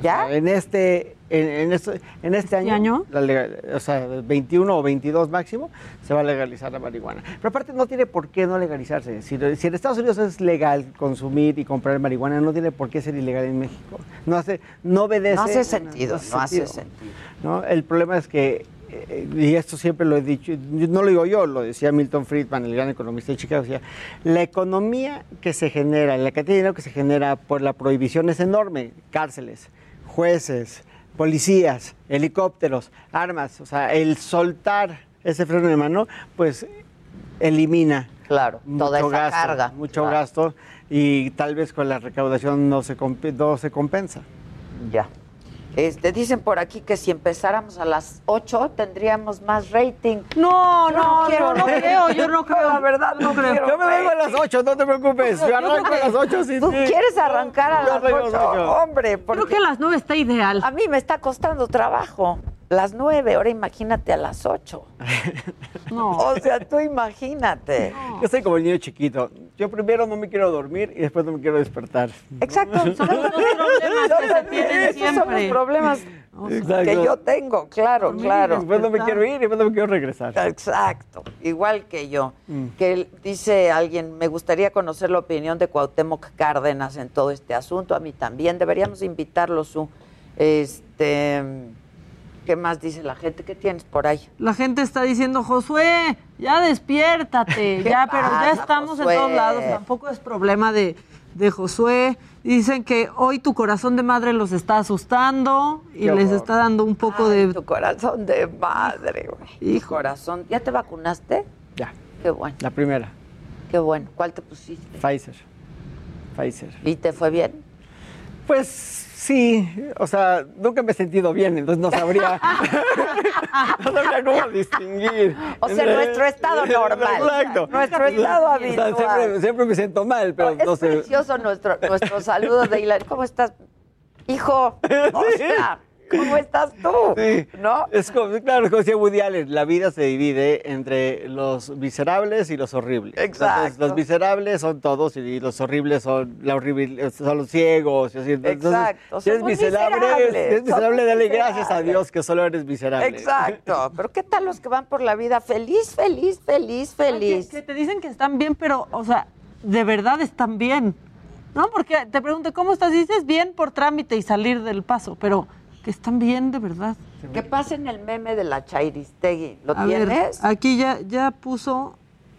¿Ya? O sea, en este, en, en este, en este año, la legal- o sea, 21 o 22 máximo, se va a legalizar la marihuana. Pero aparte no tiene por qué no legalizarse. Si, si en Estados Unidos es legal consumir y comprar marihuana, no tiene por qué ser ilegal en México. No hace, no obedece. No hace sentido, no hace sentido. ¿no? El problema es que, eh, y esto siempre lo he dicho, no lo digo yo, lo decía Milton Friedman, el gran economista de Chicago, decía, la economía que se genera, la cantidad de dinero que se genera por la prohibición es enorme, cárceles, jueces, policías, helicópteros, armas, o sea, el soltar ese freno de mano, pues elimina Claro, toda mucho esa gasto, carga. mucho Claro. gasto y tal vez con la recaudación no se, comp- no se compensa. Ya. Este, dicen por aquí que si empezáramos a las 8 tendríamos más rating. No, Yo no, quiero no, no creo, yo no creo. La verdad, no creo. Yo me vengo a las 8, no te preocupes. Yo arranco a las 8, sí. ¿Tú sí. quieres arrancar a Yo las arranco a las 8? ocho. Hombre, porque Creo que a las 9 está ideal. a mí me está costando trabajo. Las 9, ahora imagínate a las 8. No. O sea, tú imagínate. Yo soy como el niño chiquito. Yo primero no me quiero dormir y después no me quiero despertar. Exacto. Son los problemas que se tienen Esos son los siempre. problemas Exacto. que yo tengo, claro, Dormir y claro. Después no me quiero ir y después no me quiero regresar. Exacto, igual que yo. Mm. Que dice alguien, me gustaría conocer la opinión de Cuauhtémoc Cárdenas en todo este asunto. A mí también. Deberíamos invitarlo, su. Este, ¿Qué más dice la gente? ¿Qué tienes por ahí? La gente está diciendo, Josué, ya despiértate, ¿Qué ya, pero ya estamos Josué? en todos lados, tampoco es problema de, de Josué. Dicen que hoy tu corazón de madre los está asustando y Qué les horror. está dando un poco Ay, de... Tu corazón de madre, güey. Tu corazón. ¿Ya te vacunaste? Ya, Qué bueno, la primera, qué bueno. ¿Cuál te pusiste? Pfizer. Pfizer. ¿Y te fue bien? Pues sí, o sea, nunca me he sentido bien, entonces no sabría, no sabría cómo distinguir. O sea, nuestro estado normal. Exacto. Nuestro estado O sea, habitual. siempre, siempre me siento mal, pero es no sé. precioso nuestro, nuestro saludo de Hilary. ¿Cómo estás? Hijo, o sea, ¿cómo estás tú? Sí. ¿No? Es como, claro, como decía Woody Allen, la vida se divide entre los miserables y los horribles. Entonces, Exacto. los miserables son todos y los horribles son, la horrible, son los ciegos. y así. Entonces, Exacto, Si eres miserable, miserables, si eres miserable, dale gracias a. Dios que solo eres miserable. Exacto. Pero ¿qué tal los que van por la vida feliz, feliz, feliz, Que, feliz? que te dicen que están bien, pero, o sea, de verdad están bien. ¿No? Porque te pregunto, ¿cómo estás? Dices bien por trámite y salir del paso, pero que están bien de verdad. ¿Qué pasa en el meme de la Chairistegui? ¿Lo A ver, tienes? aquí ya, ya puso,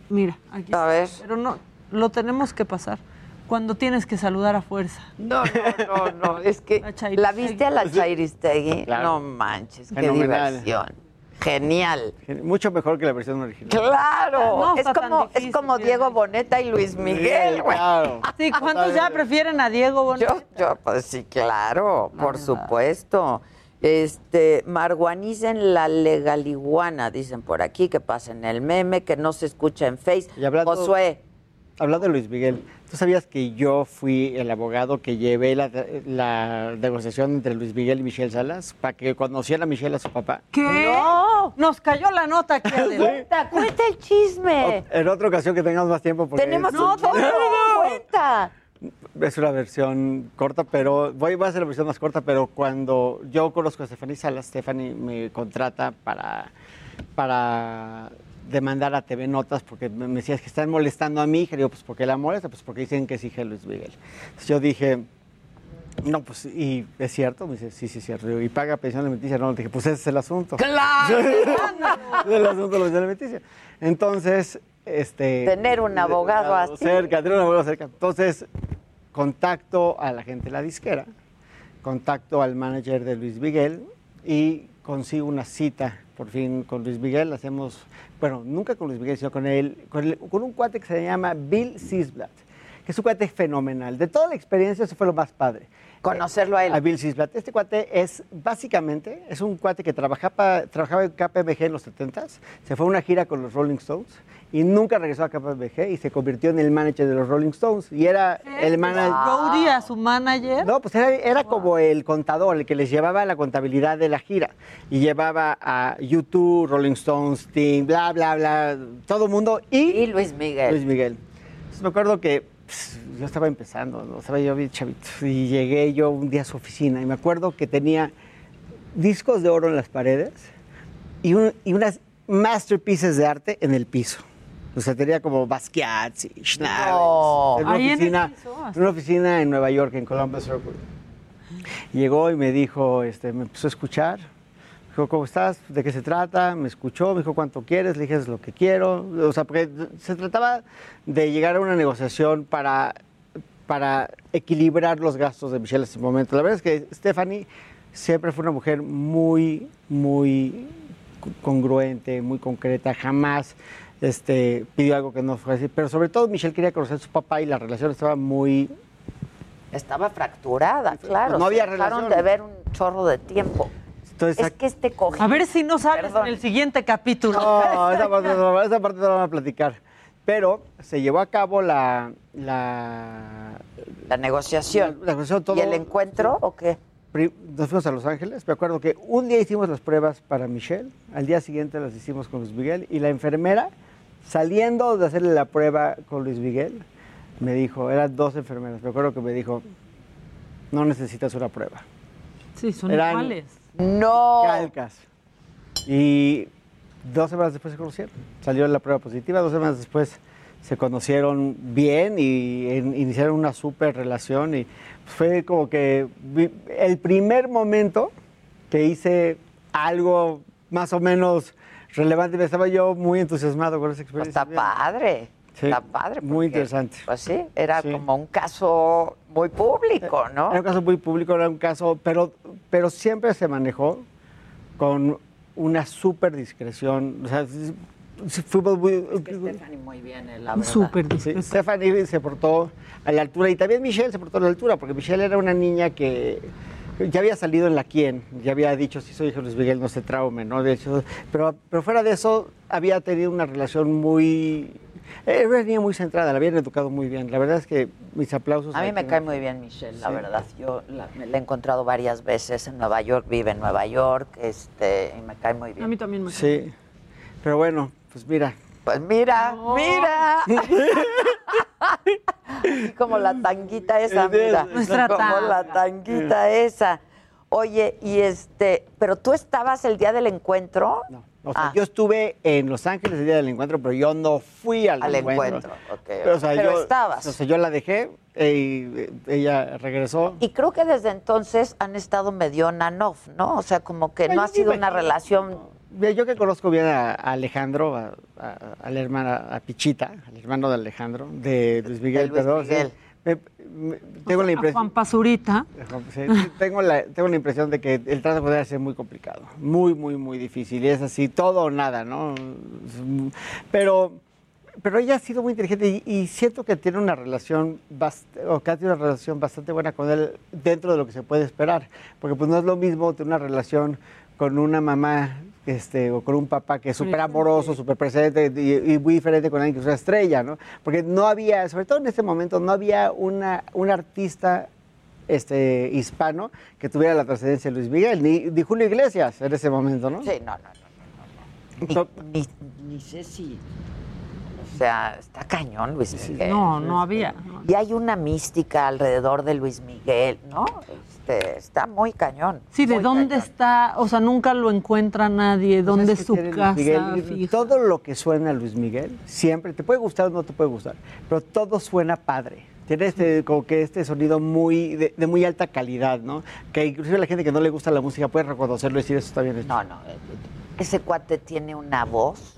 mira, aquí. A ver. Pero no, lo tenemos que pasar. Cuando tienes que saludar a fuerza. No, no, no, no. Es que La viste a la Chairistegui. Claro. No manches, qué Fenomenal. diversión. Genial. Mucho mejor que la versión original. Claro, No es como, es como. Diego Boneta y Luis Miguel, güey. Claro. Sí, ¿cuántos ya prefieren a Diego Boneta? Yo, yo, pues sí, claro, por supuesto. Este, marguanicen la legaliguana, dicen por aquí, que pasa en el meme, que no se escucha en Face. Y hablando- Josué, Hablando de Luis Miguel, ¿tú sabías que yo fui el abogado que llevé la, la negociación entre Luis Miguel y Michelle Salas para que conociera a Michelle a su papá? ¿Qué? No. Nos cayó la nota aquí. Cuenta, cuenta el chisme. En otra ocasión que tengamos más tiempo porque Tenemos es, un chisme, cuenta. es una versión corta, pero voy, voy a hacer la versión más corta, pero cuando yo conozco a Stephanie Salas, Stephanie me contrata para, para demandar a TV Notas porque me decías que están molestando a mi hija. Y digo, pues ¿por qué la molesta? Pues porque dicen que es hija de Luis Miguel. Entonces yo dije, no, pues, y es cierto, me dice, sí, sí, es cierto. Y paga pensión alimenticia, no, dije, pues ese es el asunto. ¡Claro! El asunto de la pensión alimenticia. Entonces, este... Tener un abogado así. Cerca, tener un abogado cerca. Entonces, contacto a la gente de la disquera, contacto al manager de Luis Miguel y consigo una cita, por fin, con Luis Miguel. Hacemos, bueno, nunca con Luis Miguel, sino con él, con, el- con un cuate que se llama Bill Sisblatt, que es un cuate fenomenal. De toda la experiencia, eso fue lo más padre. Conocerlo a él. A Bill Sisblat. Este cuate es, básicamente, es un cuate que trabajaba, trabajaba en KPMG en los 70s, se fue a una gira con los Rolling Stones y nunca regresó a KPMG y se convirtió en el manager de los Rolling Stones. Y era el manager... Brody a su manager. No, pues era, era como el contador, el que les llevaba la contabilidad de la gira. Y llevaba a YouTube, Rolling Stones, Sting, bla, bla, bla, todo el mundo. Y, Y Luis Miguel. Luis Miguel. Entonces, me acuerdo que pss, yo estaba empezando, ¿no? estaba yo bien chavito. Y llegué yo un día a su oficina y me acuerdo que tenía discos de oro en las paredes y, un- y unas masterpieces de arte en el piso. O sea, tenía como Basquiat y Schnabel. No. En una oficina, en una oficina en Nueva York, en Columbus Circle. Llegó y me dijo, este, me empezó a escuchar. Dijo, ¿cómo estás? ¿De qué se trata? Me escuchó, me dijo, ¿cuánto quieres? Le dije, es lo que quiero. O sea, porque se trataba de llegar a una negociación para, para equilibrar los gastos de Michelle en ese momento. La verdad es que Stephanie siempre fue una mujer muy, muy congruente, muy concreta, jamás este, pidió algo que no fue así. Pero sobre todo Michelle quería conocer a su papá y la relación estaba muy... Estaba fracturada, claro. no había relación. de ver un chorro de tiempo. Entonces, es que este cojín... A ver si no sales en el siguiente capítulo. No, esa parte, no, esa parte no la van a platicar. Pero se llevó a cabo la... La, La negociación. la negociación, todo- ¿Y el encuentro o qué? Nos fuimos a Los Ángeles. Me acuerdo que un día hicimos las pruebas para Michelle, al día siguiente las hicimos con Luis Miguel y la enfermera, saliendo de hacerle la prueba con Luis Miguel, me dijo, eran dos enfermeras, me acuerdo que me dijo, no necesitas una prueba. Sí, son Eran- iguales. No. Calcas. Y dos semanas después se conocieron. Salió la prueba positiva, dos semanas después se conocieron bien y en- iniciaron una súper relación. Y fue como que vi- el primer momento que hice algo más o menos relevante. Me estaba yo muy entusiasmado con esa experiencia. Está padre. Sí, Está padre. muy interesante. Pues sí, era como un caso muy público, ¿no? Era un caso muy público, era un caso, pero, pero siempre se manejó con una súper discreción. O sea, fuimos muy... Stephanie muy bien, eh, la verdad. Súper Sí, Stephanie se portó a la altura y también Michelle se portó a la altura, porque Michelle era una niña que ya había salido en la quien, ya había dicho, si soy hijo de Luis Miguel, no se traume, ¿no? De hecho, pero, pero fuera de eso, había tenido una relación muy... Era una niña muy centrada, la habían educado muy bien. La verdad es que mis aplausos. A mí me cae muy bien Michelle, la Sí. verdad. Yo la, me la he encontrado varias veces en Nueva York, vive en Nueva York, este, y me cae muy bien. A mí también me Sí, pero bueno, pues mira. Pues mira, mira. Como la tanguita esa, mira. Nuestra como tanga. la tanguita esa. Oye, y este, pero tú estabas el día del encuentro. No. O sea, Ah. yo estuve en Los Ángeles el día del encuentro, pero yo no fui al, Al encuentro. Pero, o sea, Pero yo, estabas. O sea, yo la dejé eh, y eh, ella regresó. Y creo que desde entonces han estado medio on and off, ¿no? O sea, como que Ay, no ha sido una relación. Yo que conozco bien a, a Alejandro, a, a, a la hermana, a Pichita, al hermano de Alejandro, de Luis Miguel, Luis perdón. sí. Miguel. Me- me- tengo la A impresión. Juan Pazurita. Sí, tengo, la, tengo la impresión de que el trato podría ser muy complicado, muy, muy, muy difícil. Y es así, todo o nada, ¿no? Pero, pero ella ha sido muy inteligente y, y siento que tiene una relación, bast- o que ha tenido una relación bastante buena con él dentro de lo que se puede esperar. Porque pues no es lo mismo tener una relación con una mamá este, o con un papá que es súper amoroso, súper presente y, y muy diferente con alguien que es una estrella, ¿no? Porque no había, sobre todo en este momento, no había una, un artista este, hispano que tuviera la trascendencia de Luis Miguel, ni, ni Julio Iglesias en ese momento, ¿no? Sí, no, no, no. Ni, ni, ni sé si. O sea, está cañón Luis Miguel. No, no había. Y hay una mística alrededor de Luis Miguel, ¿no? Este, está muy cañón. Sí, ¿de dónde cañón. está? O sea, nunca lo encuentra nadie. ¿Dónde es su casa? Miguel, todo lo que suena a Luis Miguel, siempre, te puede gustar o no te puede gustar, pero todo suena padre. Tiene este, como que este sonido muy, de, de muy alta calidad, ¿no? Que inclusive la gente que no le gusta la música puede reconocerlo y decir, eso está bien hecho. No, no. eh, Ese cuate tiene una voz.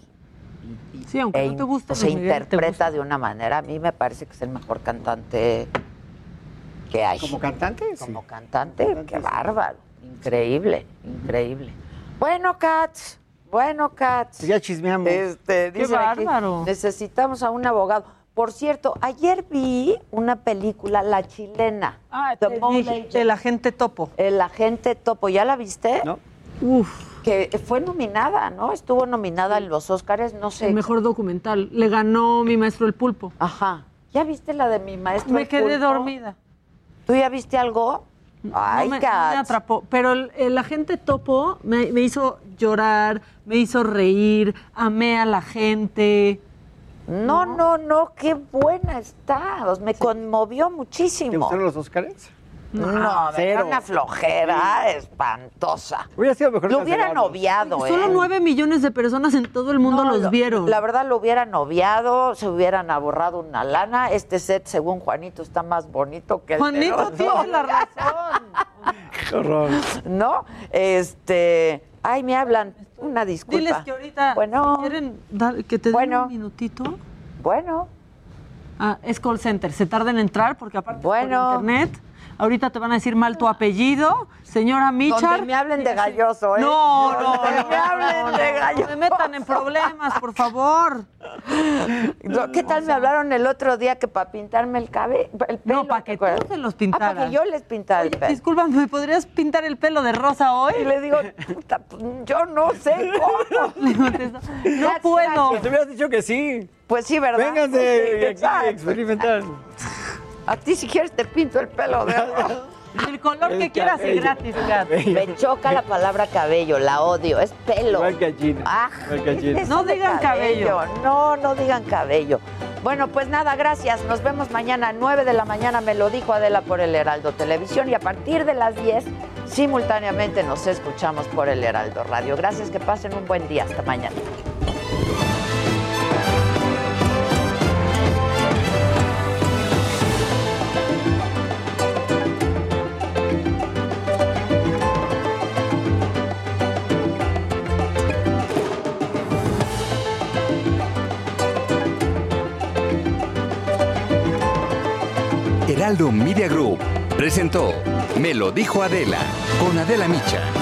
Sí, aunque e no te Miguel, te interpreta de una manera. A mí me parece que es el mejor cantante que hay. ¿Como cantante? Como cantante, qué bárbaro. Increíble, increíble. Bueno, Katz, bueno, Katz. Ya chismeamos. Este, Qué aquí, bárbaro. necesitamos a un abogado. Por cierto, ayer vi una película, La Chilena. Ah, The te el agente topo. El agente topo, ¿ya la viste? No. Uf. Que fue nominada, ¿no? Estuvo nominada en los Óscares, no sé. El mejor documental. Le ganó mi maestro el pulpo. Ajá. ¿Ya viste la de mi maestro? Me el quedé pulpo? dormida. ¿Tú ya viste algo? Ay, no me, atrapó. Pero el, el agente topo me, me hizo llorar, me hizo reír, amé a la gente. No, no, no, qué buena está. Me conmovió ¿Te muchísimo. gustaron los Óscares? No, era cero. una flojera espantosa. Hubiera sido mejor Lo hubieran obviado, ¿eh? Solo nueve millones de personas en todo el mundo No, los lo- vieron. La verdad lo hubieran obviado, se hubieran ahorrado una lana. Este set, según Juanito, está más bonito que el de Juanito los tiene la razón. Qué horror. ¿No? Este. Ay, me hablan. Una disculpa. Diles que ahorita Bueno. quieren dar- que te den Bueno. un minutito. Bueno. Ah, es call center. Se tarda en entrar porque aparte Bueno. por internet. Ahorita te van a decir mal tu apellido, señora Michar. Donde me hablen de galloso, ¿eh? No, no, Donde no, me hablen no, de galloso. No me metan en problemas, por favor. ¿Qué tal me hablaron el otro día que para pintarme el cabello? El pelo, No, para que tú se los Ah, pintaras. para que yo les pintara el pelo. Disculpa, ¿me podrías pintar el pelo de rosa hoy? Y le digo, "Puta, pues, yo no sé cómo. Le contesto, no puedo. gracias. Te hubieras dicho que sí. Pues sí, ¿verdad? Vénganse Pues sí, aquí exacto. a experimentar. A ti si quieres te pinto el pelo de rosa. El color El que quieras y cabello. gratis, Kat. Me choca la palabra cabello, la odio, es pelo. Igual que Gina. Ah, Igual que a Gina. eso No digan cabello. No, no digan cabello. Bueno, pues nada, gracias. Nos vemos mañana a 9 de la mañana. Me lo dijo Adela por el Heraldo Televisión y a partir de las 10 simultáneamente nos escuchamos por el Heraldo Radio. Gracias, que pasen un buen día. Hasta mañana. Heraldo Media Group presentó Me lo dijo Adela con Adela Micha.